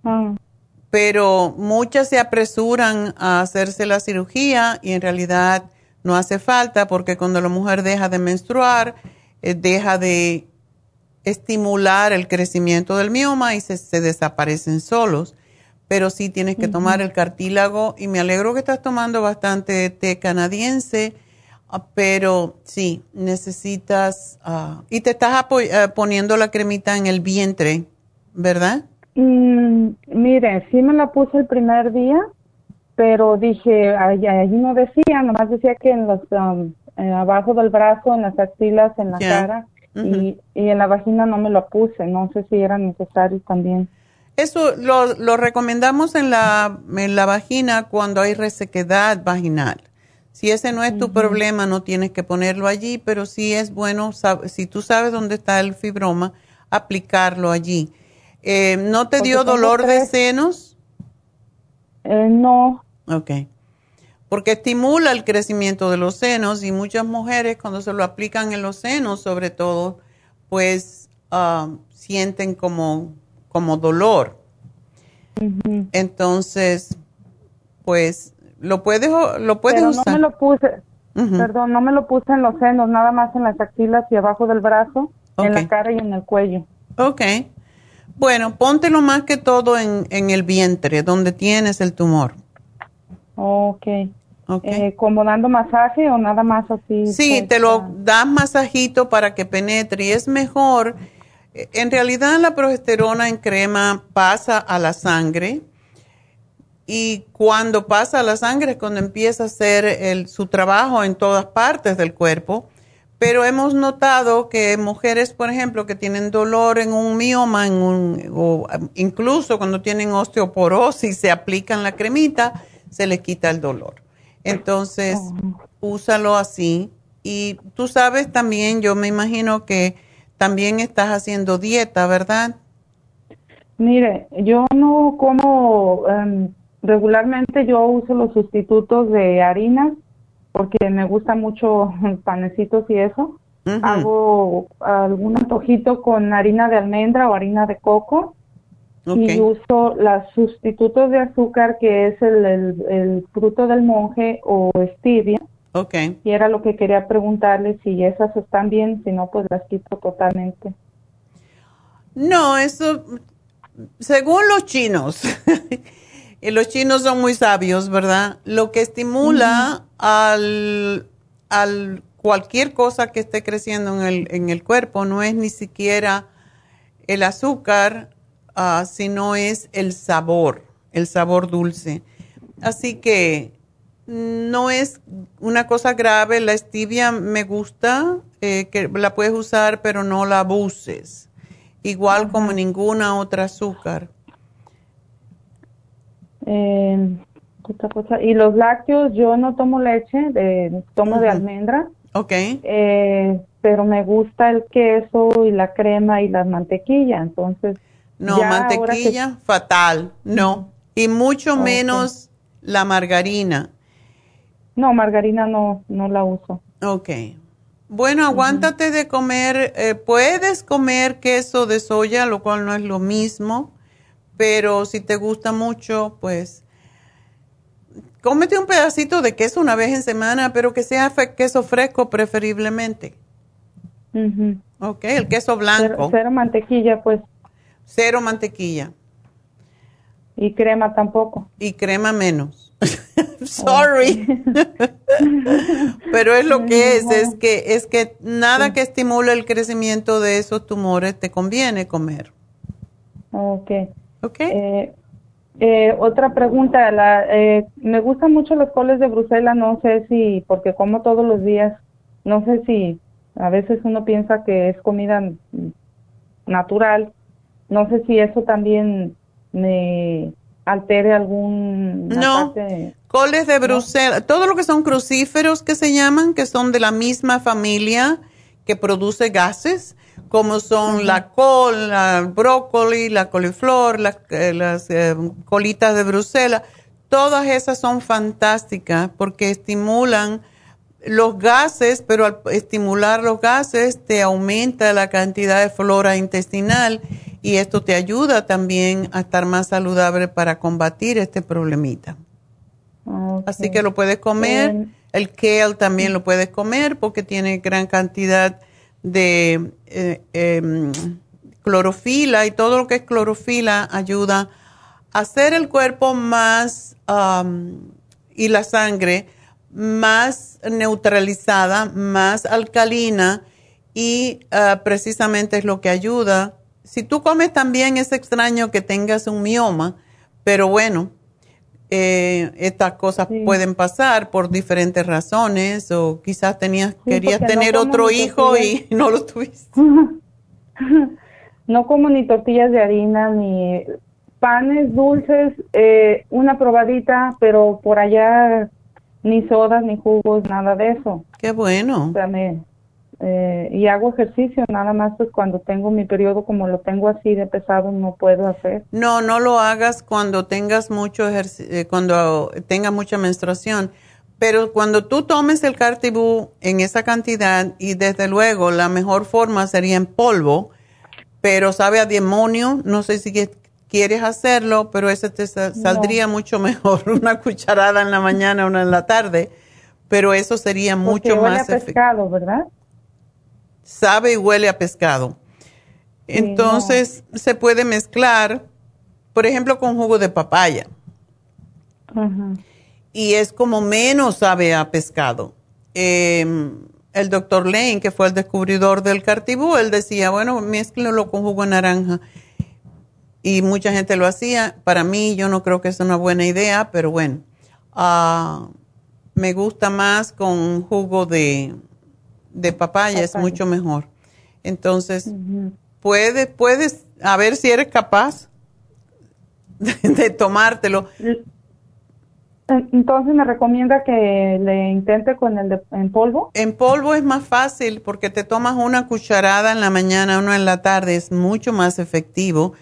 Ah. Pero muchas se apresuran a hacerse la cirugía y en realidad no hace falta porque cuando la mujer deja de menstruar, eh, deja de estimular el crecimiento del mioma y se, desaparecen solos. Pero sí tienes que tomar el cartílago y me alegro que estás tomando bastante té canadiense, ah, pero sí, necesitas... Ah, y te estás eh, poniendo la cremita en el vientre, ¿verdad? Mm, mire, sí me la puse el primer día, pero dije, allí no decía, nomás decía que en los... Um, eh, abajo del brazo, en las axilas, en la cara y, en la vagina no me lo puse. No sé si era necesario también. Eso lo, lo recomendamos en la, en la vagina cuando hay resequedad vaginal. Si ese no es tu problema, no tienes que ponerlo allí, pero sí es bueno, si tú sabes dónde está el fibroma, aplicarlo allí. Eh, ¿No te dio dolor de senos? Eh, no. Ok porque estimula el crecimiento de los senos y muchas mujeres cuando se lo aplican en los senos sobre todo, pues ah, sienten como, como dolor. Entonces, pues lo puedes, lo puedes usar. No me lo puse, perdón, no me lo puse en los senos, nada más en las axilas y abajo del brazo, en la cara y en el cuello. Ok. Bueno, póntelo más que todo en, en el vientre, donde tienes el tumor. Ok. Eh, ¿Como dando masaje o nada más así? Sí, pues, te lo das masajito para que penetre y es mejor. En realidad la progesterona en crema pasa a la sangre y cuando pasa a la sangre es cuando empieza a hacer el, su trabajo en todas partes del cuerpo. Pero hemos notado que mujeres, por ejemplo, que tienen dolor en un mioma, en un, o incluso cuando tienen osteoporosis, se aplican la cremita, se les quita el dolor. Entonces, oh. úsalo así. Y tú sabes también, yo me imagino que también estás haciendo dieta, ¿verdad? Mire, yo no como em, regularmente, yo uso los sustitutos de harinas porque me gusta mucho panecitos y eso. Hago algún antojito con harina de almendra o harina de coco y uso los sustitutos de azúcar que es el, fruto del monje o stevia. Okay. Y era lo que quería preguntarle si esas están bien, si no, pues las quito totalmente. No, eso, según los chinos, y los chinos son muy sabios, ¿verdad? Lo que estimula al, al cualquier cosa que esté creciendo en el, en el cuerpo no es ni siquiera el azúcar, uh, sino es el sabor, el sabor dulce. Así que no es una cosa grave, la stevia me gusta, eh, que la puedes usar, pero no la abuses, igual como ninguna otra azúcar. Eh, otra cosa. Y los lácteos, yo no tomo leche, de, tomo de almendra. Ok. Eh, pero me gusta el queso y la crema y la mantequilla, entonces no, mantequilla, fatal, no. Y mucho menos la margarina. No, margarina no, no la uso. Ok. Bueno, aguántate de comer, eh, puedes comer queso de soya, lo cual no es lo mismo, pero si te gusta mucho, pues cómete un pedacito de queso una vez en semana, pero que sea queso fresco preferiblemente. Ok, el queso blanco. cero mantequilla, pues. Cero mantequilla. Y crema tampoco. Y crema menos. Sorry. Pero es lo que es, es que es que nada que estimule el crecimiento de esos tumores te conviene comer. Ok. Ok. Eh, eh, otra pregunta, la, eh, me gustan mucho los coles de Bruselas, no sé si, porque como todos los días, no sé si a veces uno piensa que es comida natural, no sé si eso también me altere algún... No, Coles de Bruselas, todo lo que son crucíferos que se llaman, que son de la misma familia que produce gases, como son la col, el brócoli, la coliflor, eh, las eh, colitas de Bruselas, todas esas son fantásticas porque estimulan los gases, pero al estimular los gases te aumenta la cantidad de flora intestinal y esto te ayuda también a estar más saludable para combatir este problemita. Así que lo puedes comer. El kale también lo puedes comer porque tiene gran cantidad de eh, em, clorofila y todo lo que es clorofila ayuda a hacer el cuerpo más y la sangre más neutralizada, más alcalina y ah, precisamente es lo que ayuda. Si tú comes también es extraño que tengas un mioma, pero bueno, eh, estas cosas pueden pasar por diferentes razones o quizás tenías querías tener otro hijo y no lo tuviste. no como ni tortillas de harina ni panes dulces, eh, una probadita, pero por allá ni sodas ni jugos, nada de eso. Qué bueno. O sea, me, eh, y hago ejercicio, nada más pues cuando tengo mi periodo como lo tengo así de pesado no puedo hacer. No, no lo hagas cuando tengas mucho eh, cuando tengas mucha menstruación. Pero cuando tú tomes el cartibú en esa cantidad y desde luego la mejor forma sería en polvo, pero sabe a demonio, no sé si quieres hacerlo, pero ese te saldría mucho mejor, una cucharada en la mañana, una en la tarde, pero eso sería mucho más efectivo. ¿verdad? Sabe y huele a pescado. Entonces se puede mezclar, por ejemplo, con jugo de papaya. Y es como menos sabe a pescado. Em, el doctor Lane, que fue el descubridor del cartibú, él decía, bueno, mezclalo con jugo de naranja. Y mucha gente lo hacía. Para mí, yo no creo que es una buena idea, pero bueno. Ah, me gusta más con jugo de, de papaya, es mucho mejor. Entonces, puedes, puedes, a ver si eres capaz de, tomártelo. Entonces, ¿me recomienda que le intente con el de, en polvo? En polvo es más fácil porque te tomas una cucharada en la mañana, uno en la tarde, es mucho más efectivo.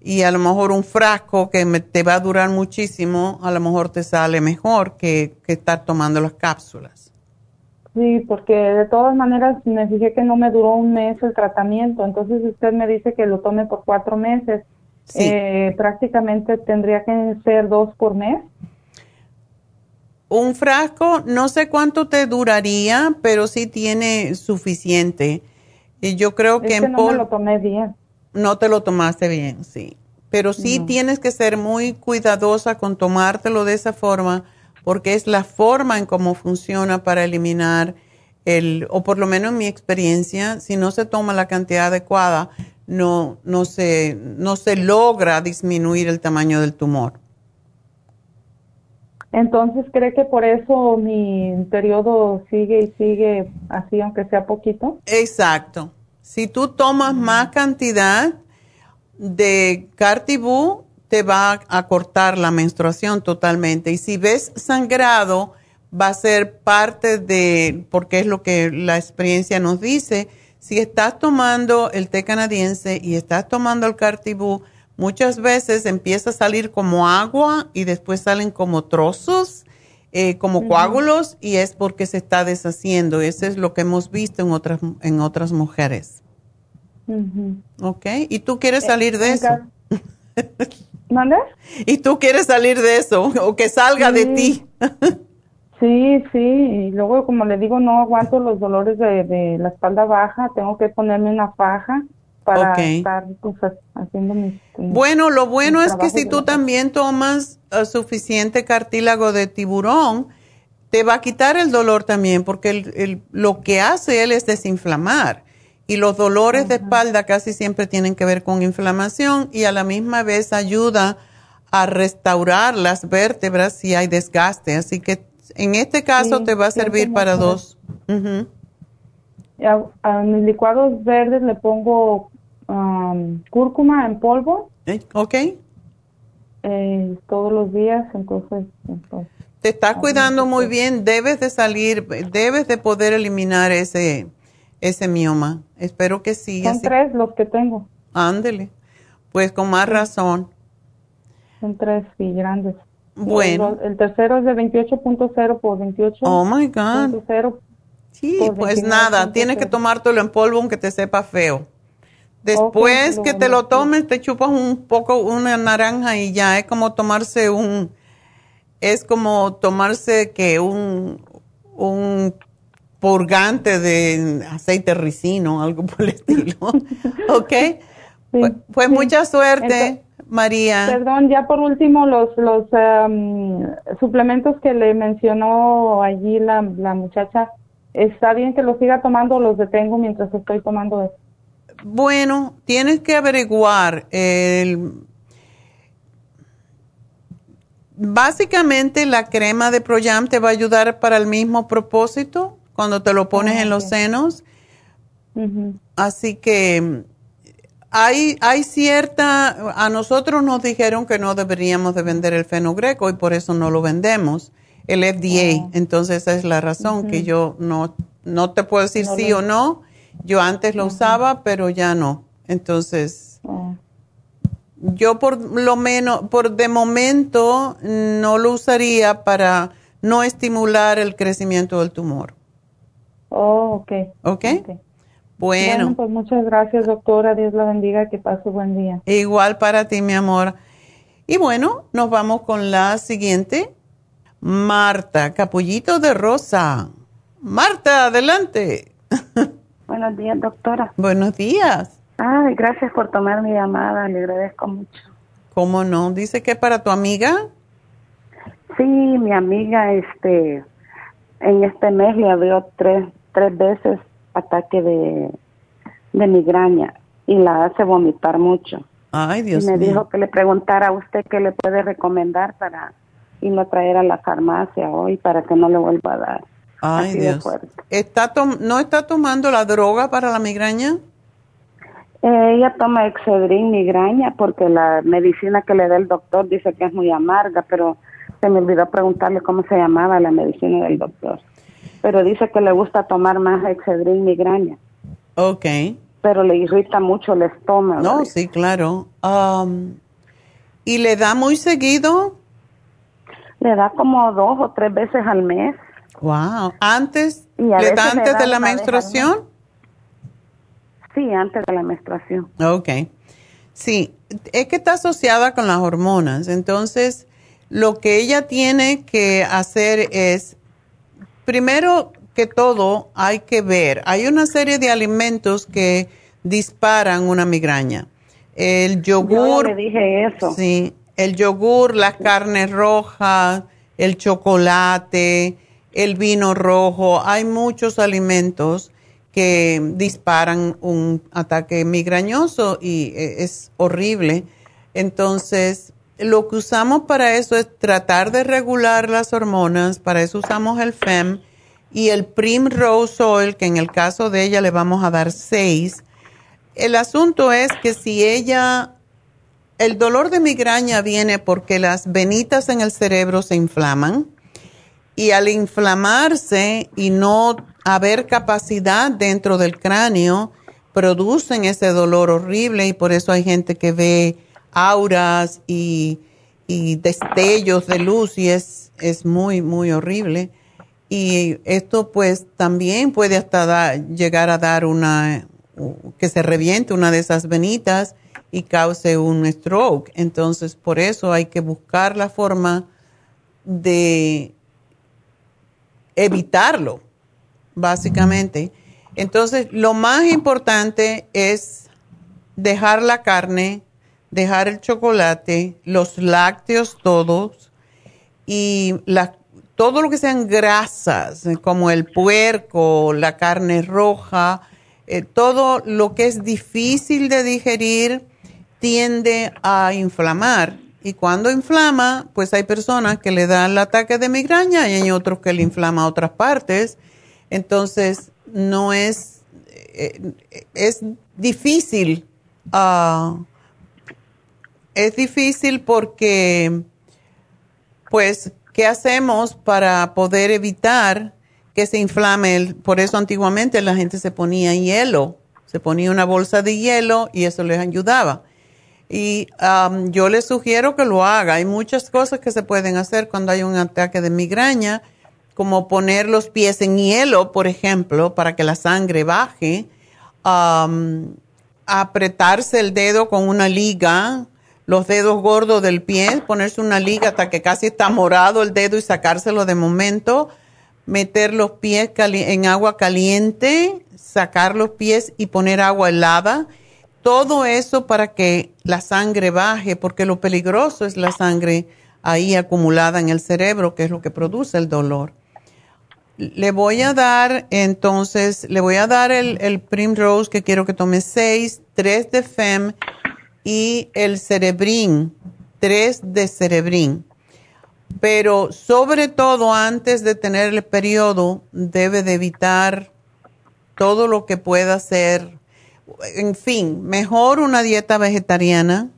Y a lo mejor un frasco que te va a durar muchísimo, a lo mejor te sale mejor que, que estar tomando las cápsulas. Sí, porque de todas maneras me fijé que no me duró un mes el tratamiento, entonces usted me dice que lo tome por cuatro meses. Eh, prácticamente tendría que ser dos por mes. Un frasco, no sé cuánto te duraría, pero sí tiene suficiente. Y yo creo que, en no me lo tomé bien. No te lo tomaste bien, sí. Pero sí tienes que ser muy cuidadosa con tomártelo de esa forma porque es la forma en cómo funciona para eliminar el, o por lo menos en mi experiencia, si no se toma la cantidad adecuada, no, no, se, no se logra disminuir el tamaño del tumor. Entonces, ¿cree que por eso mi periodo sigue y sigue así, aunque sea poquito? Exacto. Si tú tomas más cantidad de Cartibú, te va a cortar la menstruación totalmente. Y si ves sangrado, va a ser parte de, porque es lo que la experiencia nos dice, si estás tomando el té canadiense y estás tomando el cartibú, muchas veces empieza a salir como agua y después salen como trozos, eh, como coágulos, y es porque se está deshaciendo. Eso es lo que hemos visto en otras, en otras mujeres. ¿Ok? ¿Y tú quieres eh, salir de eso? ¿Mande? Y tú quieres salir de eso, o que salga de ti. sí, sí, y luego como le digo, no aguanto los dolores de, la espalda baja, tengo que ponerme una faja para estar pues, haciendo mis... Bueno, lo bueno es que si tú también tomas uh, suficiente cartílago de tiburón, te va a quitar el dolor también, porque el, lo que hace él es desinflamar. Y los dolores de espalda casi siempre tienen que ver con inflamación y a la misma vez ayuda a restaurar las vértebras si hay desgaste. Así que en este caso te va a servir para dos. a, mis licuados verdes le pongo um, cúrcuma en polvo. Ok. Eh, todos los días, entonces, entonces te estás cuidando muy bien, debes de salir, debes de poder eliminar ese, ese mioma. Espero que sí. Son tres los que tengo. Ándele. Pues con más razón. Son tres, y grandes. Bueno. El, tercero es de 28.0 por 28. Oh my God. Sí, pues nada, tienes que tomártelo en polvo aunque te sepa feo. Después que te lo tomes, te chupas un poco una naranja y ya es como tomarse un, es como tomarse que un, un purgante de aceite ricino, algo por el estilo. ¿Ok? pues, pues mucha suerte. María. Perdón, ya por último, los, los em, suplementos que le mencionó allí la, la muchacha, ¿está bien que los siga tomando o los detengo mientras estoy tomando eso? Bueno, tienes que averiguar. El, básicamente la crema de Proyam te va a ayudar para el mismo propósito cuando te lo pones en los senos. Así que hay, hay cierta, a nosotros nos dijeron que no deberíamos de vender el fenogreco y por eso no lo vendemos, el FDA. Oh. Entonces esa es la razón que yo no, no te puedo decir sí o no. Yo antes lo usaba, pero ya no. Entonces, oh. yo por lo menos, por de momento, no lo usaría para no estimular el crecimiento del tumor. Oh, ok. Ok. okay. Bueno. pues muchas gracias, doctora. Dios la bendiga. Que pase buen día. Igual para ti, mi amor. Y bueno, nos vamos con la siguiente. Marta, capullito de rosa. Marta, adelante. Buenos días, doctora. Buenos días. Ay, gracias por tomar mi llamada. Le agradezco mucho. ¿Cómo no? ¿Dice que para tu amiga? Sí, mi amiga, este, en este mes le abrió tres, tres veces ataque de, de migraña y la hace vomitar mucho. Ay, Dios y me dijo que le preguntara a usted qué le puede recomendar para irlo a traer a la farmacia hoy para que no le vuelva a dar. Ay, Dios. ¿Está ¿No está tomando la droga para la migraña? Eh, ella toma Excedrin migraña porque la medicina que le da el doctor dice que es muy amarga, pero se me olvidó preguntarle cómo se llamaba la medicina del doctor pero dice que le gusta tomar más Excedrin migraña. Ok. Pero le irrita mucho el estómago. No, sí, claro. Um, ¿Y le da muy seguido? Le da como dos o tres veces al mes. Wow. ¿Antes? ¿Le da antes de la menstruación? Sí, antes de la menstruación. Ok. Sí, es que está asociada con las hormonas. Entonces, lo que ella tiene que hacer es primero que todo hay que ver, hay una serie de alimentos que disparan una migraña. El yogur. Yo le dije eso. Sí, el yogur, las carnes rojas, el chocolate, el vino rojo. Hay muchos alimentos que disparan un ataque migrañoso y e, es horrible. Entonces, lo que usamos para eso es tratar de regular las hormonas, para eso usamos el FEM y el Primrose Oil, que en el caso de ella le vamos a dar seis. El asunto es que si ella, el dolor de migraña viene porque las venitas en el cerebro se inflaman y al inflamarse y no haber capacidad dentro del cráneo, producen ese dolor horrible y por eso hay gente que ve auras y, destellos de luz y es, es muy, muy horrible. Y esto pues también puede hasta llegar a dar una, que se reviente una de esas venitas y cause un stroke. Entonces por eso hay que buscar la forma de evitarlo, básicamente. Entonces lo más importante es dejar la carne, dejar el chocolate, los lácteos todos y todo lo que sean grasas, eh, como el puerco, la carne roja, eh, todo lo que es difícil de digerir tiende a inflamar. Y cuando inflama, pues hay personas que le dan el ataque de migraña y hay otros que le inflama a otras partes. Entonces, no es, eh, es difícil uh, es difícil porque, pues, ¿qué hacemos para poder evitar que se inflame? por eso antiguamente la gente se ponía hielo, se ponía una bolsa de hielo y eso les ayudaba. Y um, yo les sugiero que lo haga. Hay muchas cosas que se pueden hacer cuando hay un ataque de migraña, como poner los pies en hielo, por ejemplo, para que la sangre baje. Um, apretarse el dedo con una liga, los dedos gordos del pie, ponerse una liga hasta que casi está morado el dedo y sacárselo de momento, meter los pies en agua caliente, sacar los pies y poner agua helada todo eso para que la sangre baje, porque lo peligroso es la sangre ahí acumulada en el cerebro, que es lo que produce el dolor. Le voy a dar, entonces, le voy a dar el, el Primrose, que quiero que tome seis, tres de FEM y el Cerebrin, tres de Cerebrin. Pero sobre todo antes de tener el periodo, debe de evitar todo lo que pueda ser en fin, mejor una dieta vegetariana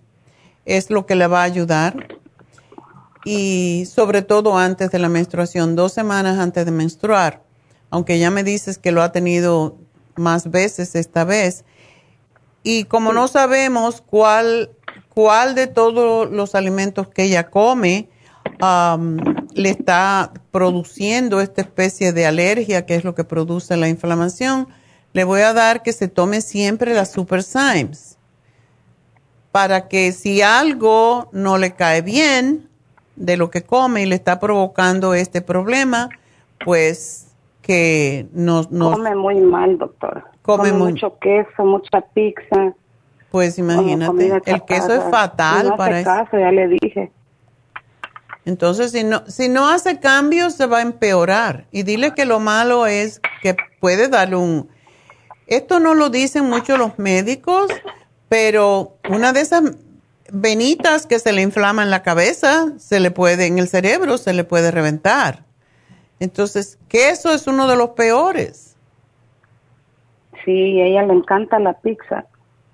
es lo que le va a ayudar. Y sobre todo antes de la menstruación, dos semanas antes de menstruar, aunque ya me dices que lo ha tenido más veces esta vez. Y como no sabemos cuál, cuál de todos los alimentos que ella come le está produciendo esta especie de alergia, que es lo que produce la inflamación, le voy a dar que se tome siempre la Super Symes para que si algo no le cae bien de lo que come y le está provocando este problema, pues que no... come muy mal, doctor. Come, mucho queso, mucha pizza. Pues imagínate, el queso es fatal para eso. ya le dije. Entonces, si no, si no hace cambios, se va a empeorar. Y dile que lo malo es que puede darle un esto no lo dicen mucho los médicos, pero una de esas venitas que se le inflama en la cabeza, se le puede, en el cerebro, se le puede reventar. Entonces, que eso es uno de los peores. Sí, a ella le encanta la pizza.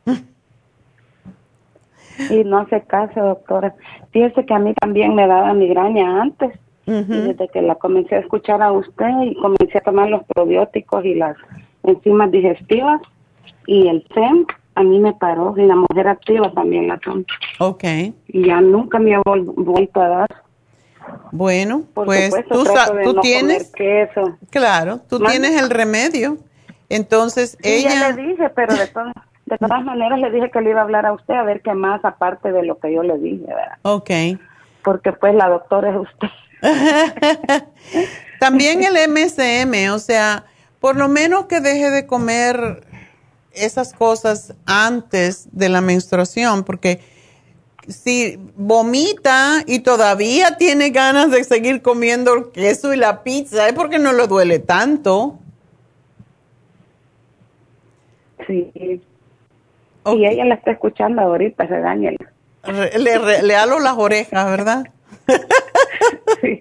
y no hace caso, doctora. Fíjese que a mí también me daba migraña antes. desde que la comencé a escuchar a usted y comencé a tomar los probióticos y las enzimas digestivas y el FEM a mí me paró y la mujer activa también la tomo. Ok. Y ya nunca me ha vuelto a dar. Bueno, pues tú, tú tienes, claro, tú tienes el remedio. Entonces ella... Ya le dije, pero de todas, de todas maneras le dije que le iba a hablar a usted a ver qué más aparte de lo que yo le dije, ¿verdad? Ok. Porque pues la doctora es usted. También el MSM, o sea, por lo menos que deje de comer esas cosas antes de la menstruación, porque si vomita y todavía tiene ganas de seguir comiendo el queso y la pizza, es porque no le duele tanto. Sí. Y ella la está escuchando ahorita, regáñela. Le, le halo las orejas, ¿verdad? sí.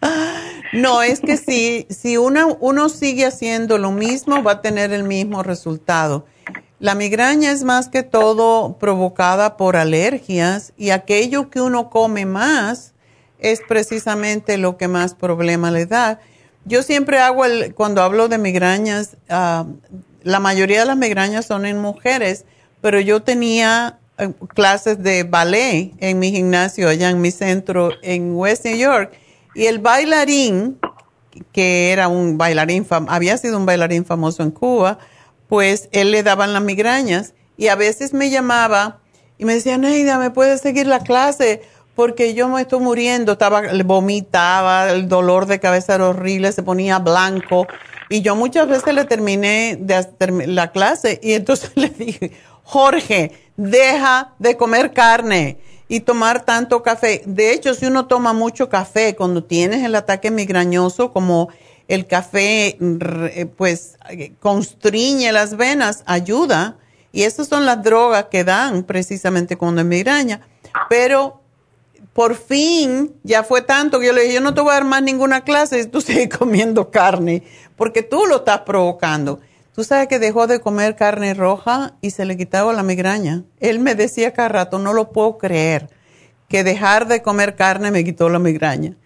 No, es que si, si uno, uno sigue haciendo lo mismo, va a tener el mismo resultado. La migraña es más que todo provocada por alergias y aquello que uno come más es precisamente lo que más problema le da. Yo siempre hago, el, cuando hablo de migrañas, ah, la mayoría de las migrañas son en mujeres, pero yo tenía eh, clases de ballet en mi gimnasio allá en mi centro en West New York y el bailarín, que era un bailarín, había sido un bailarín famoso en Cuba, pues él le daban las migrañas y a veces me llamaba y me decía, Neida, ¿me puedes seguir la clase? Porque yo me estoy muriendo, estaba, vomitaba, el dolor de cabeza era horrible, se ponía blanco. Y yo muchas veces le terminé de hacer la clase y entonces le dije, Jorge, deja de comer carne y tomar tanto café. De hecho, si uno toma mucho café cuando tienes el ataque migrañoso, como el café eh, pues constriñe las venas, ayuda. Y esas son las drogas que dan precisamente cuando hay migraña. Pero por fin ya fue tanto que yo le dije, yo no te voy a dar más ninguna clase si tú sigues comiendo carne, porque tú lo estás provocando. Tú sabes que dejó de comer carne roja y se le quitaba la migraña. Él me decía cada rato, no lo puedo creer, que dejar de comer carne me quitó la migraña.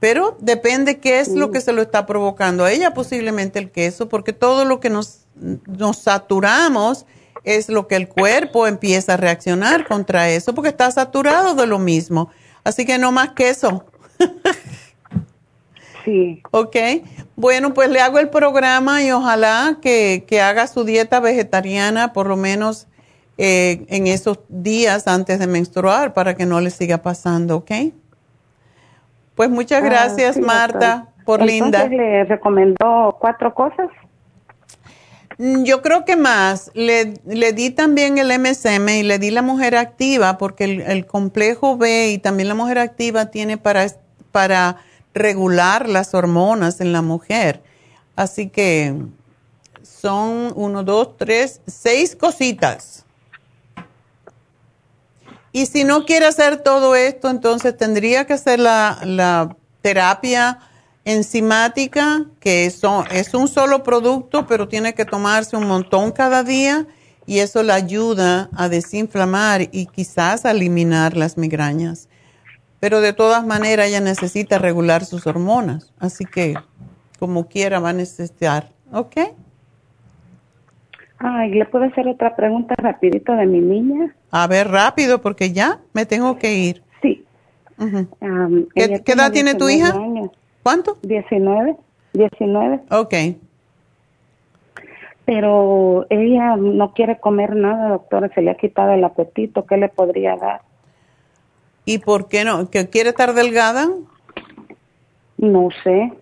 Pero depende qué es lo que se lo está provocando a ella, posiblemente el queso, porque todo lo que nos, nos saturamos es lo que el cuerpo empieza a reaccionar contra eso, porque está saturado de lo mismo. Así que no más queso. sí. Ok. Bueno, pues le hago el programa y ojalá que, que haga su dieta vegetariana por lo menos eh, en esos días antes de menstruar para que no le siga pasando, ¿ok? Pues muchas ah, gracias, Marta, por linda. ¿Le recomendó cuatro cosas? Mm, yo creo que más. Le, le, di también el MSM y le di la mujer activa porque el, complejo B y también la mujer activa tiene para, para regular las hormonas en la mujer. Así que son uno, dos, tres, seis cositas. Y si no quiere hacer todo esto, entonces tendría que hacer la, terapia enzimática, que es, es un solo producto, pero tiene que tomarse un montón cada día y eso le ayuda a desinflamar y quizás a eliminar las migrañas. Pero de todas maneras ella necesita regular sus hormonas, así que como quiera va a necesitar, ¿ok? Ay, ¿le puedo hacer otra pregunta rapidito de mi niña? A ver, rápido, porque ya me tengo que ir. Sí. ¿Qué, edad tiene tu hija? ¿Cuánto? Diecinueve. Diecinueve. Ok. Pero ella no quiere comer nada, doctora, se le ha quitado el apetito, ¿qué le podría dar? ¿Y por qué no? ¿Que quiere estar delgada? No sé.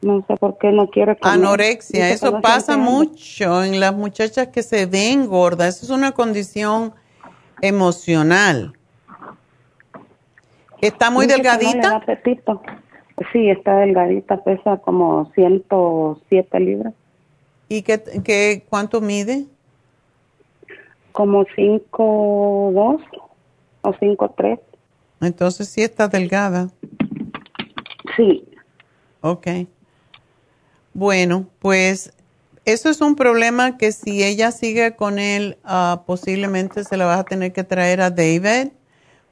No sé por qué no quiere comer. Anorexia, eso pasa mucho en las muchachas que se ven gordas. Eso es una condición emocional. ¿Está muy delgadita? sí, está delgadita, pesa como 107 libras. ¿Y qué, qué, cuánto mide? Como 5'2 o 5'3. Entonces sí está delgada. Sí. Ok. Bueno, pues eso es un problema que si ella sigue con él, ah, posiblemente se la va a tener que traer a David,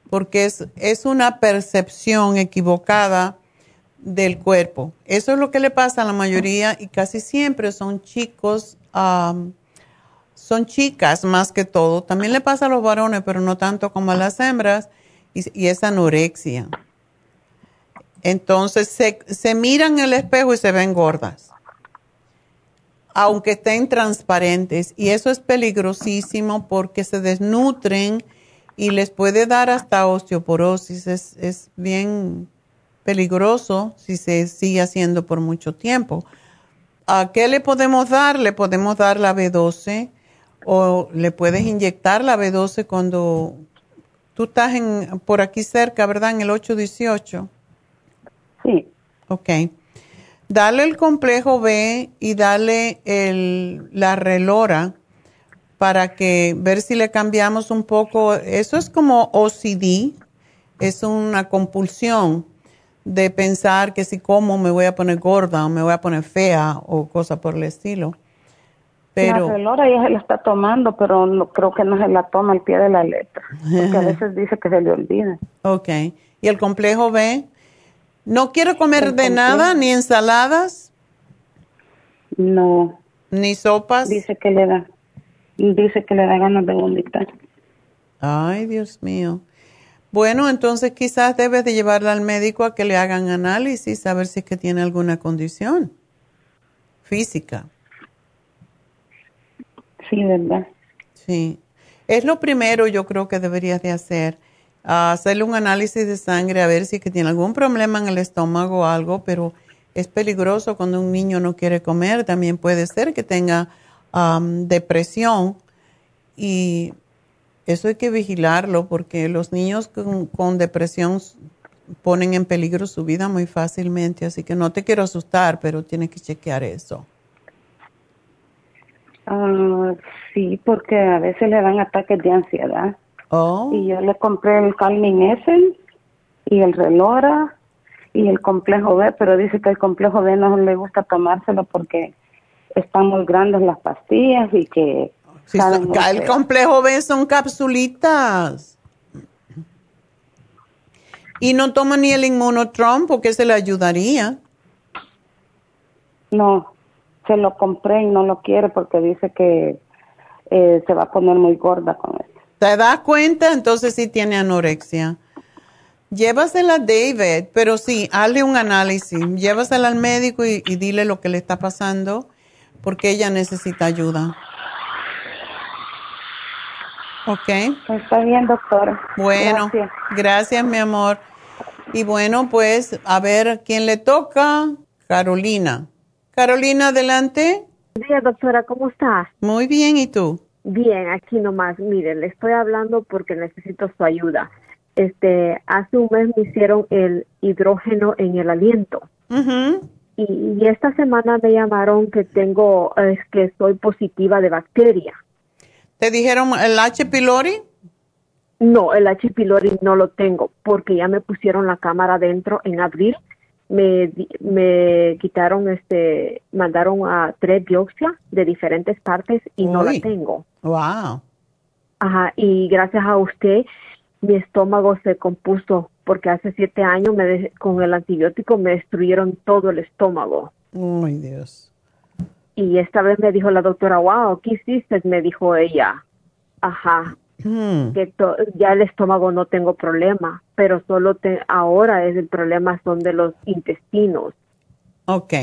porque es, es una percepción equivocada del cuerpo. Eso es lo que le pasa a la mayoría y casi siempre son chicos, son chicas más que todo. También le pasa a los varones, pero no tanto como a las hembras, y, y es anorexia. Entonces se, se miran en el espejo y se ven gordas aunque estén transparentes. Y eso es peligrosísimo porque se desnutren y les puede dar hasta osteoporosis. Es, bien peligroso si se sigue haciendo por mucho tiempo. ¿A qué le podemos dar? Le podemos dar la B12 o le puedes inyectar la B12 cuando tú estás en, por aquí cerca, ¿verdad? En el 818. Sí. Ok. Dale el complejo B y dale el, la relora para que ver si le cambiamos un poco. Eso es como OCD, es una compulsión de pensar que si como me voy a poner gorda o me voy a poner fea o cosa por el estilo. Pero, la relora ya se la está tomando, pero no, creo que no se la toma al pie de la letra, porque a veces dice que se le olvida. Ok. ¿Y el complejo B? ¿No quiere comer de nada, ni ensaladas? No. ¿Ni sopas? Dice que le da, dice que le da ganas de vomitar. Ay, Dios mío. Bueno, entonces quizás debes de llevarla al médico a que le hagan análisis, a ver si es que tiene alguna condición física. Sí, ¿verdad? Sí. Es lo primero yo creo que deberías de hacer hacerle un análisis de sangre a ver si que tiene algún problema en el estómago o algo, pero es peligroso cuando un niño no quiere comer. También puede ser que tenga depresión y eso hay que vigilarlo porque los niños con, depresión ponen en peligro su vida muy fácilmente, así que no te quiero asustar, pero tienes que chequear eso. Ah, sí, porque a veces le dan ataques de ansiedad. Oh. Y yo le compré el Calming Essence y el Relora y el complejo B, pero dice que el complejo B no le gusta tomárselo porque están muy grandes las pastillas y que... el complejo B son capsulitas. ¿Y no toma ni el inmunotron porque se le ayudaría? No, se lo compré y no lo quiere porque dice que eh, se va a poner muy gorda con. ¿Te das cuenta? Entonces sí tiene anorexia. Llévasela a David, pero sí, hazle un análisis. Llévasela al médico y, dile lo que le está pasando porque ella necesita ayuda. ¿Ok? Está bien, doctora. Bueno, gracias. gracias, mi amor. Y bueno, pues a ver quién le toca. Carolina. Carolina, adelante. Buenos días, doctora, ¿cómo estás? Muy bien, ¿y tú? Bien, aquí nomás. Mire, le estoy hablando porque necesito su ayuda. Este, hace un mes me hicieron el hidrógeno en el aliento. y, esta semana me llamaron que tengo, es que soy positiva de bacteria. ¿Te dijeron el H. pylori? No, el H. pylori no lo tengo porque ya me pusieron la cámara dentro en abril me, me quitaron, este, mandaron a tres biopsias de diferentes partes y no la tengo. Wow. Ajá, y gracias a usted mi estómago se compuso porque hace siete años me con el antibiótico me destruyeron todo el estómago. Ay, Dios. Y esta vez me dijo la doctora, wow, ¿qué hiciste? Me dijo ella. Ajá. Hmm. que ya el estómago no tengo problema, pero solo te ahora es el problema son de los intestinos. Ok.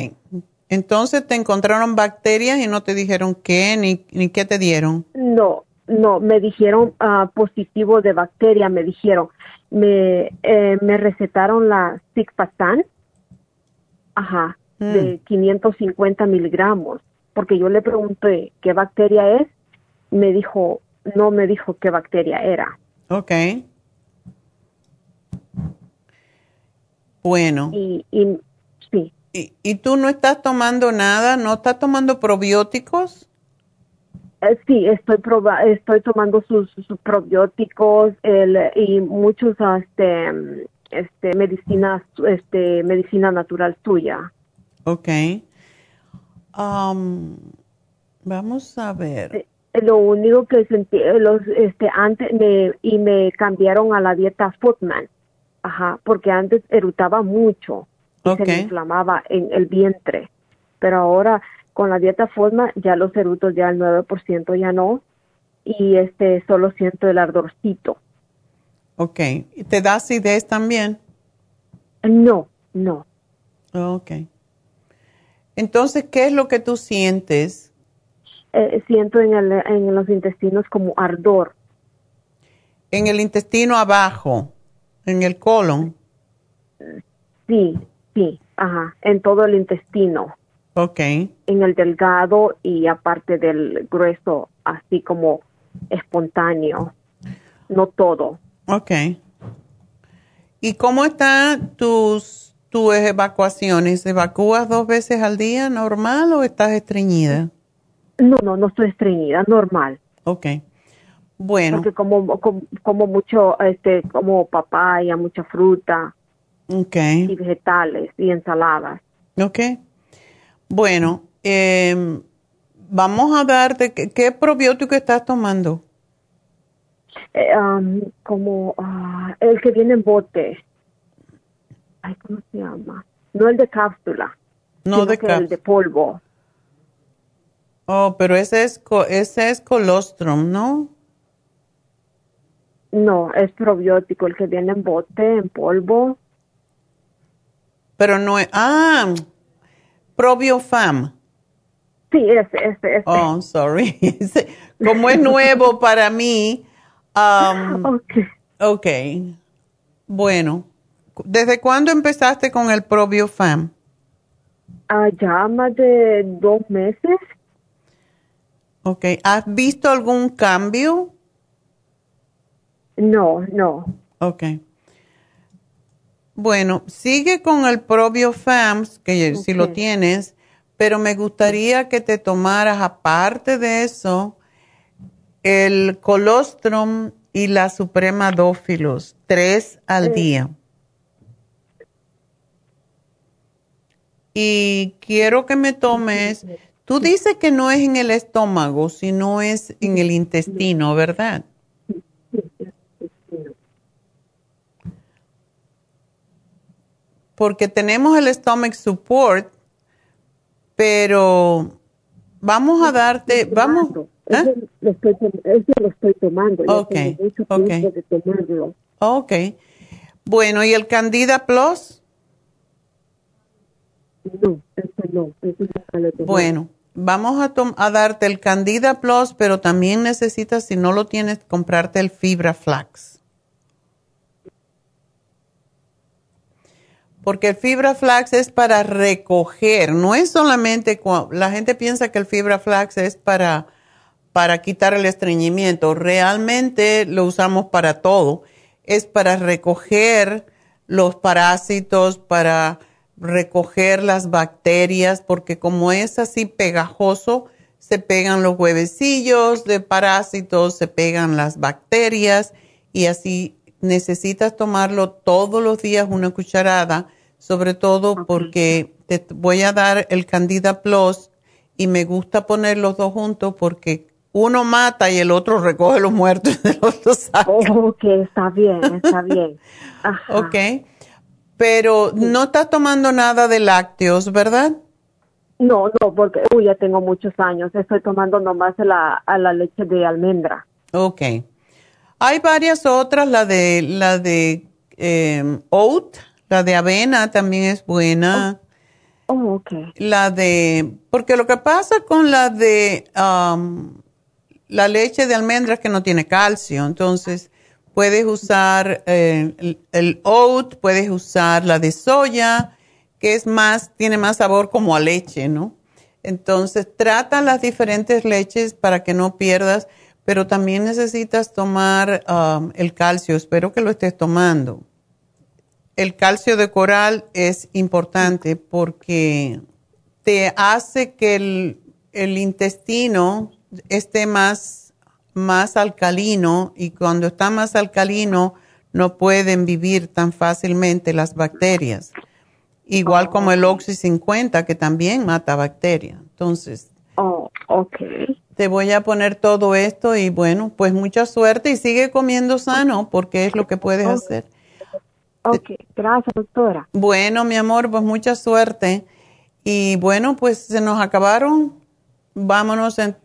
Entonces te encontraron bacterias y no te dijeron qué ni, ni qué te dieron. No, no, me dijeron uh, positivo de bacteria, me dijeron. Me, eh, me recetaron la Zigpastan, ajá, de 550 hmm. miligramos, porque yo le pregunté qué bacteria es, me dijo no me dijo qué bacteria era. Ok. Bueno. Y, y sí. ¿Y, tú no estás tomando nada? ¿No estás tomando probióticos? Eh, sí, estoy proba estoy tomando sus, probióticos el, y muchos este este medicina este medicina natural tuya. Ok. Um, vamos a ver lo único que sentí los este antes me y me cambiaron a la dieta Footman ajá porque antes erutaba mucho y se me inflamaba en el vientre pero ahora con la dieta Footman ya los erutos ya el 9% ya no y este solo siento el ardorcito Ok. ¿Te da acidez también? No, no. Ok. Entonces, ¿qué es lo que tú sientes eh, siento en, el, en los intestinos como ardor. En el intestino abajo, en el colon. Sí, sí, ajá, en todo el intestino. Ok. En el delgado y aparte del grueso, así como espontáneo, no todo. Ok. ¿Y cómo están tus, tus evacuaciones? ¿Evacúas dos veces al día normal o estás estreñida? No, no, no estoy estreñida, normal. Ok. Bueno. Porque como, como, mucho, este, como papaya, mucha fruta. Ok. Y vegetales y ensaladas. Ok. Bueno, em, vamos a darte, ¿qué, probiótico estás tomando? Eh, como ah, el que viene en bote. Ay, ¿cómo se llama? No el de cápsula. No de cápsula. El de polvo. Oh, pero ese es, ese es colostrum, ¿no? No, es probiótico, el que viene en bote, en polvo. Pero no es, ah, probiofam. Sí, ese, ese, ese. Oh, sorry. Como es nuevo para mí. Um, okay. ok. Bueno, ¿desde cuándo empezaste con el probiofam? Ah, ya más de dos meses. Ok, ¿has visto algún cambio? No, no. Ok. Bueno, sigue con el Probio FAMS, que si lo tienes, pero me gustaría que te tomaras, aparte de eso, el colostrum y la suprema dófilos, tres al día. Y quiero que me tomes Tú dices que no es en el estómago, sino es en el intestino, ¿verdad? Porque tenemos el stomach support, pero vamos a darte, vamos. ¿eh? lo estoy, lo estoy tomando. Ok, ok. Ok. Bueno, ¿y el Candida Plus? No, este no. bueno, vamos a, a darte el Candida Plus, pero también necesitas, si no lo tienes, comprarte el Fibra Flax. Porque el Fibra Flax es para recoger, no es solamente, la gente piensa que el Fibra Flax es para, para quitar el estreñimiento, realmente lo usamos para todo, es para recoger los parásitos, para recoger las bacterias, porque como es así pegajoso, se pegan los huevecillos de parásitos, se pegan las bacterias y así necesitas tomarlo todos los días una cucharada, sobre todo porque te voy a dar el Candida Plus y me gusta poner los dos juntos porque uno mata y el otro recoge los muertos de los dos. Ok, está bien, está bien. Ok. Pero no estás tomando nada de lácteos, ¿verdad? No, no, porque uy, ya tengo muchos años. Estoy tomando nomás la, a la leche de almendra. Ok. Hay varias otras, la de la de eh, oat, la de avena también es buena. Oh, oh ok. La de, porque lo que pasa con la de um, la leche de almendra es que no tiene calcio, entonces puedes usar eh, el, oat, puedes usar la de soya, que es más, tiene más sabor como a leche, ¿no? Entonces, trata las diferentes leches para que no pierdas, pero también necesitas tomar um, el calcio. Espero que lo estés tomando. El calcio de coral es importante porque te hace que el, el intestino esté más más alcalino y cuando está más alcalino no pueden vivir tan fácilmente las bacterias. Igual como el Oxy 50 que también mata bacterias. Entonces, oh, okay. te voy a poner todo esto y bueno, pues mucha suerte y sigue comiendo sano porque es lo que puedes hacer. Ok, gracias doctora. Bueno, mi amor, pues mucha suerte. Y bueno, pues se nos acabaron. Vámonos en,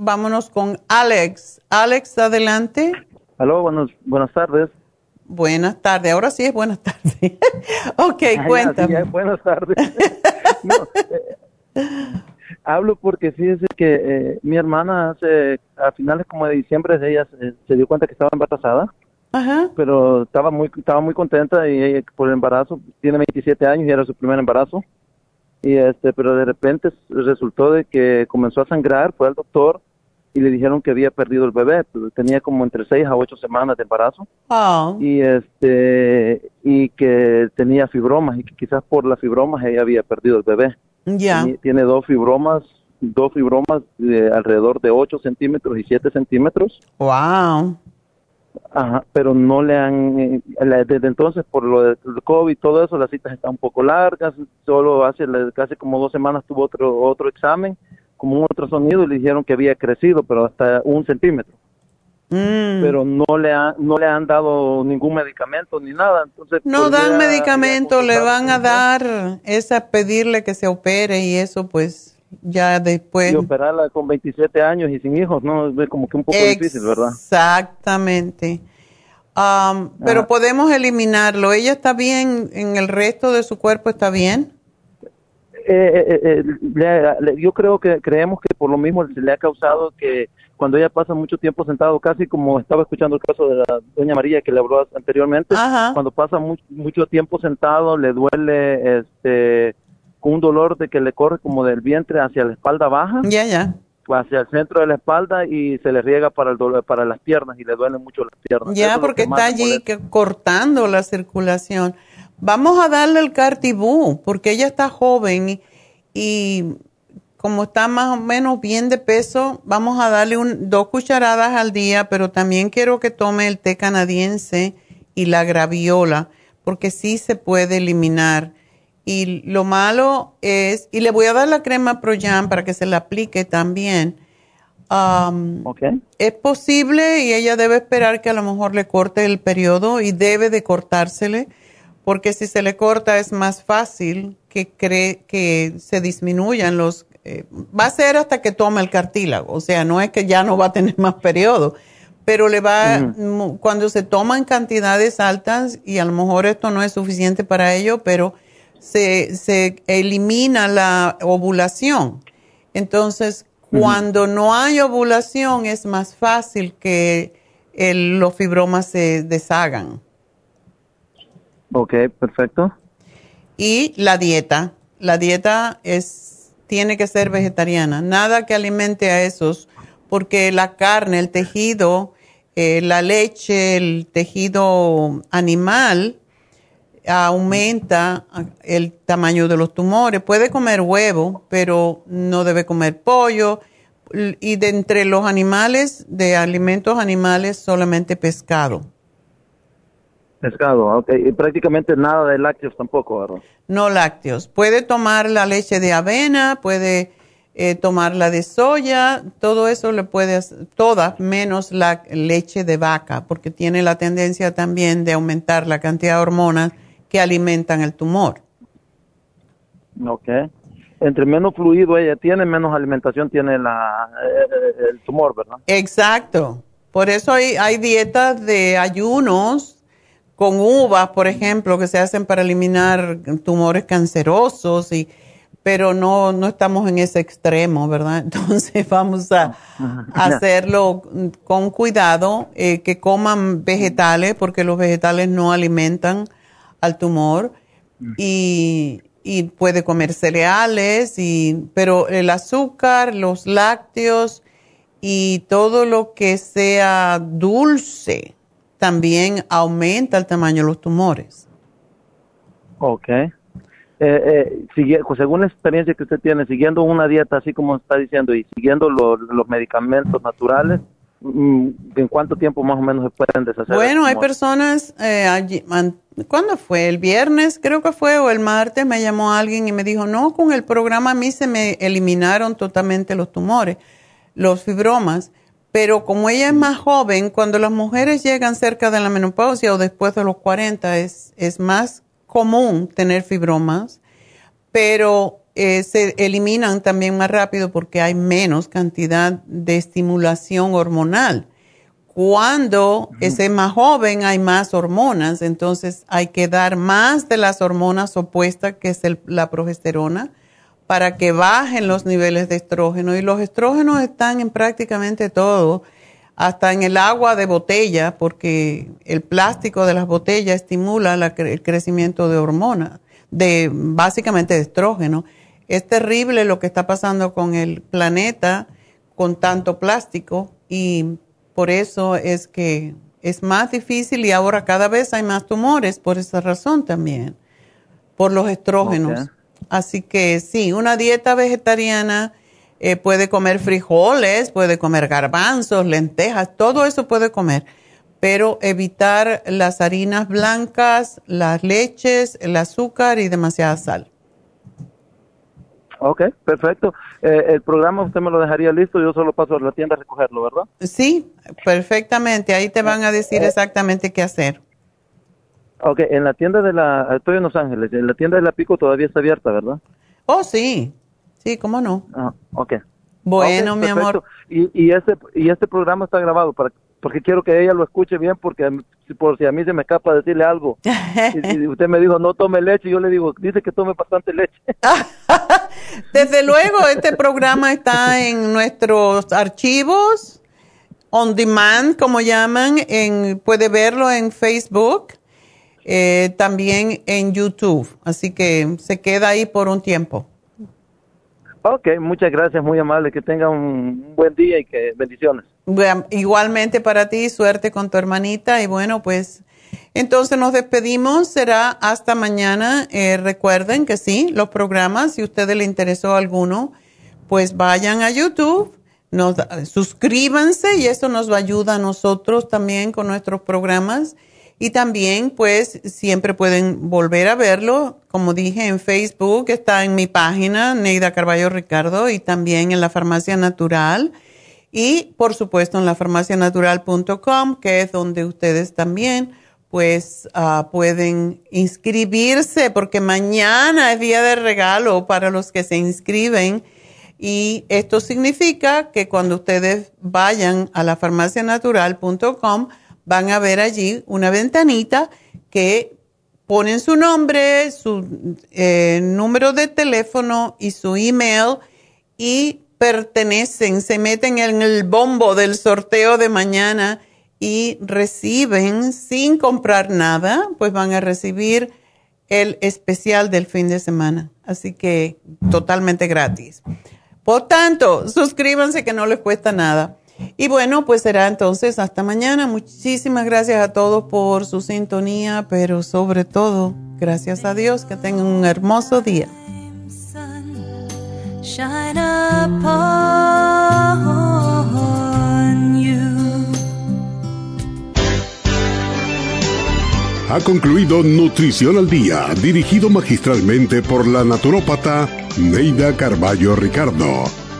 Vámonos con Alex. Alex, adelante. Aló, buenos, buenas tardes. Buenas tardes, ahora sí es buenas tardes. ok, cuéntame. buenas tardes. Eh, hablo porque fíjese que eh, mi hermana hace, a finales como de diciembre ella se, dio cuenta que estaba embarazada. Ajá. Pero estaba muy, estaba muy contenta y ella, por el embarazo, tiene 27 años y era su primer embarazo. Y este, pero de repente resultó de que comenzó a sangrar, fue al doctor y le dijeron que había perdido el bebé, pues, tenía como entre seis a ocho semanas de embarazo oh. y este y que tenía fibromas y que quizás por las fibromas ella había perdido el bebé. Ya. Tiene dos fibromas, dos fibromas de alrededor de 8 centímetros y 7 centímetros. Wow. Ajá, pero no le han, eh, desde entonces por lo del COVID y todo eso, las citas están un poco largas, solo hace casi como dos semanas tuvo otro, otro examen como un ultrasonido y le dijeron que había crecido, pero hasta un centímetro. Mm. Pero no le, no le han dado ningún medicamento ni nada. Entonces, no dan medicamento, le van a dar, es a pedirle que se opere y eso pues ya después. Y operarla con 27 años y sin hijos, ¿no? Es como que un poco difícil, ¿verdad? Exactamente. Um, pero podemos eliminarlo. ¿Ella está bien en el resto de su cuerpo? ¿Está bien? Eh, eh, eh yo creo que creemos que por lo mismo se le ha causado que cuando ella pasa mucho tiempo sentado, casi como estaba escuchando el caso de la doña María que le habló anteriormente, cuando pasa mucho tiempo sentado le duele este con un dolor de que le corre como del vientre hacia la espalda baja. Ya, ya. Hacia el centro de la espalda y se le riega para el dolor, para las piernas y le duelen mucho las piernas. Ya, porque está allí cortando la circulación. Vamos a darle el cartibú, porque ella está joven y, como está más o menos bien de peso, vamos a darle un, dos cucharadas al día, pero también quiero que tome el té canadiense y la graviola, porque sí se puede eliminar. Y lo malo es, y le voy a dar la crema Proyam para que se la aplique también. Um, Es posible y ella debe esperar que a lo mejor le corte el periodo y debe de cortársele porque si se le corta es más fácil que, cree, que se disminuyan los... Eh, va a ser hasta que tome el cartílago, o sea, no es que ya no va a tener más periodo, pero le va, cuando se toma en cantidades altas, y a lo mejor esto no es suficiente para ello, pero se, se elimina la ovulación. Entonces, cuando no hay ovulación es más fácil que los fibromas se deshagan. Ok, perfecto. Y la dieta. La dieta es, tiene que ser vegetariana. Nada que alimente a esos, porque la carne, el tejido, eh, la leche, el tejido animal, aumenta el tamaño de los tumores. Puede comer huevo, pero no debe comer pollo. Y de entre los animales, de alimentos animales, solamente pescado. Pescado, ok. Y prácticamente nada de lácteos tampoco, ¿verdad? No lácteos. Puede tomar la leche de avena, puede eh, tomar la de soya, todo eso le puede hacer, toda menos la leche de vaca, porque tiene la tendencia también de aumentar la cantidad de hormonas que alimentan el tumor. Ok. Entre menos fluido ella tiene, menos alimentación tiene la, eh, el tumor, ¿verdad? Exacto. Por eso hay, hay dietas de ayunos con uvas, por ejemplo, que se hacen para eliminar tumores cancerosos y pero no, no estamos en ese extremo, ¿verdad? Entonces vamos a, hacerlo con cuidado, eh, que coman vegetales, porque los vegetales no alimentan al tumor mm. y, puede comer cereales, y, pero el azúcar, los lácteos y todo lo que sea dulce también aumenta el tamaño de los tumores. Ok. Eh, eh, pues, según la experiencia que usted tiene, siguiendo una dieta así como está diciendo y siguiendo los medicamentos naturales, Mm, ¿En cuánto tiempo más o menos se pueden deshacer? Bueno, hay personas, eh, allí, ¿cuándo fue? ¿El viernes creo que fue o el martes? Me llamó alguien y me dijo, no, con el programa a mí se me eliminaron totalmente los tumores, los fibromas, pero como ella es más joven, cuando las mujeres llegan cerca de la menopausia o después de los 40 es, es más común tener fibromas, pero eh, se eliminan también más rápido porque hay menos cantidad de estimulación hormonal. Cuando es más joven hay más hormonas, entonces hay que dar más de las hormonas opuestas, que es la progesterona, para que bajen los niveles de estrógeno. Y los estrógenos están en prácticamente todo, hasta en el agua de botella, porque el plástico de las botellas estimula el crecimiento de hormonas, de básicamente de estrógeno. Es terrible lo que está pasando con el planeta con tanto plástico y por eso es que es más difícil y ahora cada vez hay más tumores por esa razón también, por los estrógenos. Así que sí, una dieta vegetariana eh, puede comer frijoles, puede comer garbanzos, lentejas, todo eso puede comer, pero evitar las harinas blancas, las leches, el azúcar y demasiada sal. Ok, perfecto. Eh, el programa usted me lo dejaría listo, yo solo paso a la tienda a recogerlo, ¿verdad? Sí, perfectamente. Ahí te van a decir exactamente qué hacer. Ok, en la tienda de la, estoy en Los Ángeles, en la tienda de la Pico todavía está abierta, ¿verdad? Oh, sí, sí, cómo no. Ah, ok. Bueno, mi amor. Y, y, este, y este programa está grabado para porque quiero que ella lo escuche bien, porque por si a mí se me escapa decirle algo. y, usted me dijo, no tome leche, yo le digo, dice que tome bastante leche. Desde luego, este programa está en nuestros archivos, on demand, como llaman, en, puede verlo en Facebook, eh, también en YouTube, así que se queda ahí por un tiempo. Ok, muchas gracias, muy amable, que tenga un buen día y que bendiciones. igualmente para ti, suerte con tu hermanita y bueno, pues entonces nos despedimos, será hasta mañana. Eh, recuerden que sí, los programas, si a ustedes le interesó alguno, pues vayan a YouTube, nos, suscríbanse y eso nos va a ayudar a nosotros también con nuestros programas. Y también, pues, siempre pueden volver a verlo. Como dije, en Facebook está en mi página, Neida Carballo Ricardo, y también en la Farmacia Natural. Y, por supuesto, en la farmacianatural.com, que es donde ustedes también pues ah, pueden inscribirse porque mañana es día de regalo para los que se inscriben y esto significa que cuando ustedes vayan a la farmacianatural.com van a ver allí una ventanita que ponen su nombre, su eh, número de teléfono y su email y pertenecen, se meten en el bombo del sorteo de mañana y reciben sin comprar nada, pues van a recibir el especial del fin de semana. Así que totalmente gratis. Por tanto, suscríbanse que no les cuesta nada. Y bueno, pues será entonces hasta mañana. Muchísimas gracias a todos por su sintonía, pero sobre todo, gracias a Dios, que tengan un hermoso día. Ha concluido Nutrición al Día, dirigido magistralmente por la naturópata Neida Carballo Ricardo.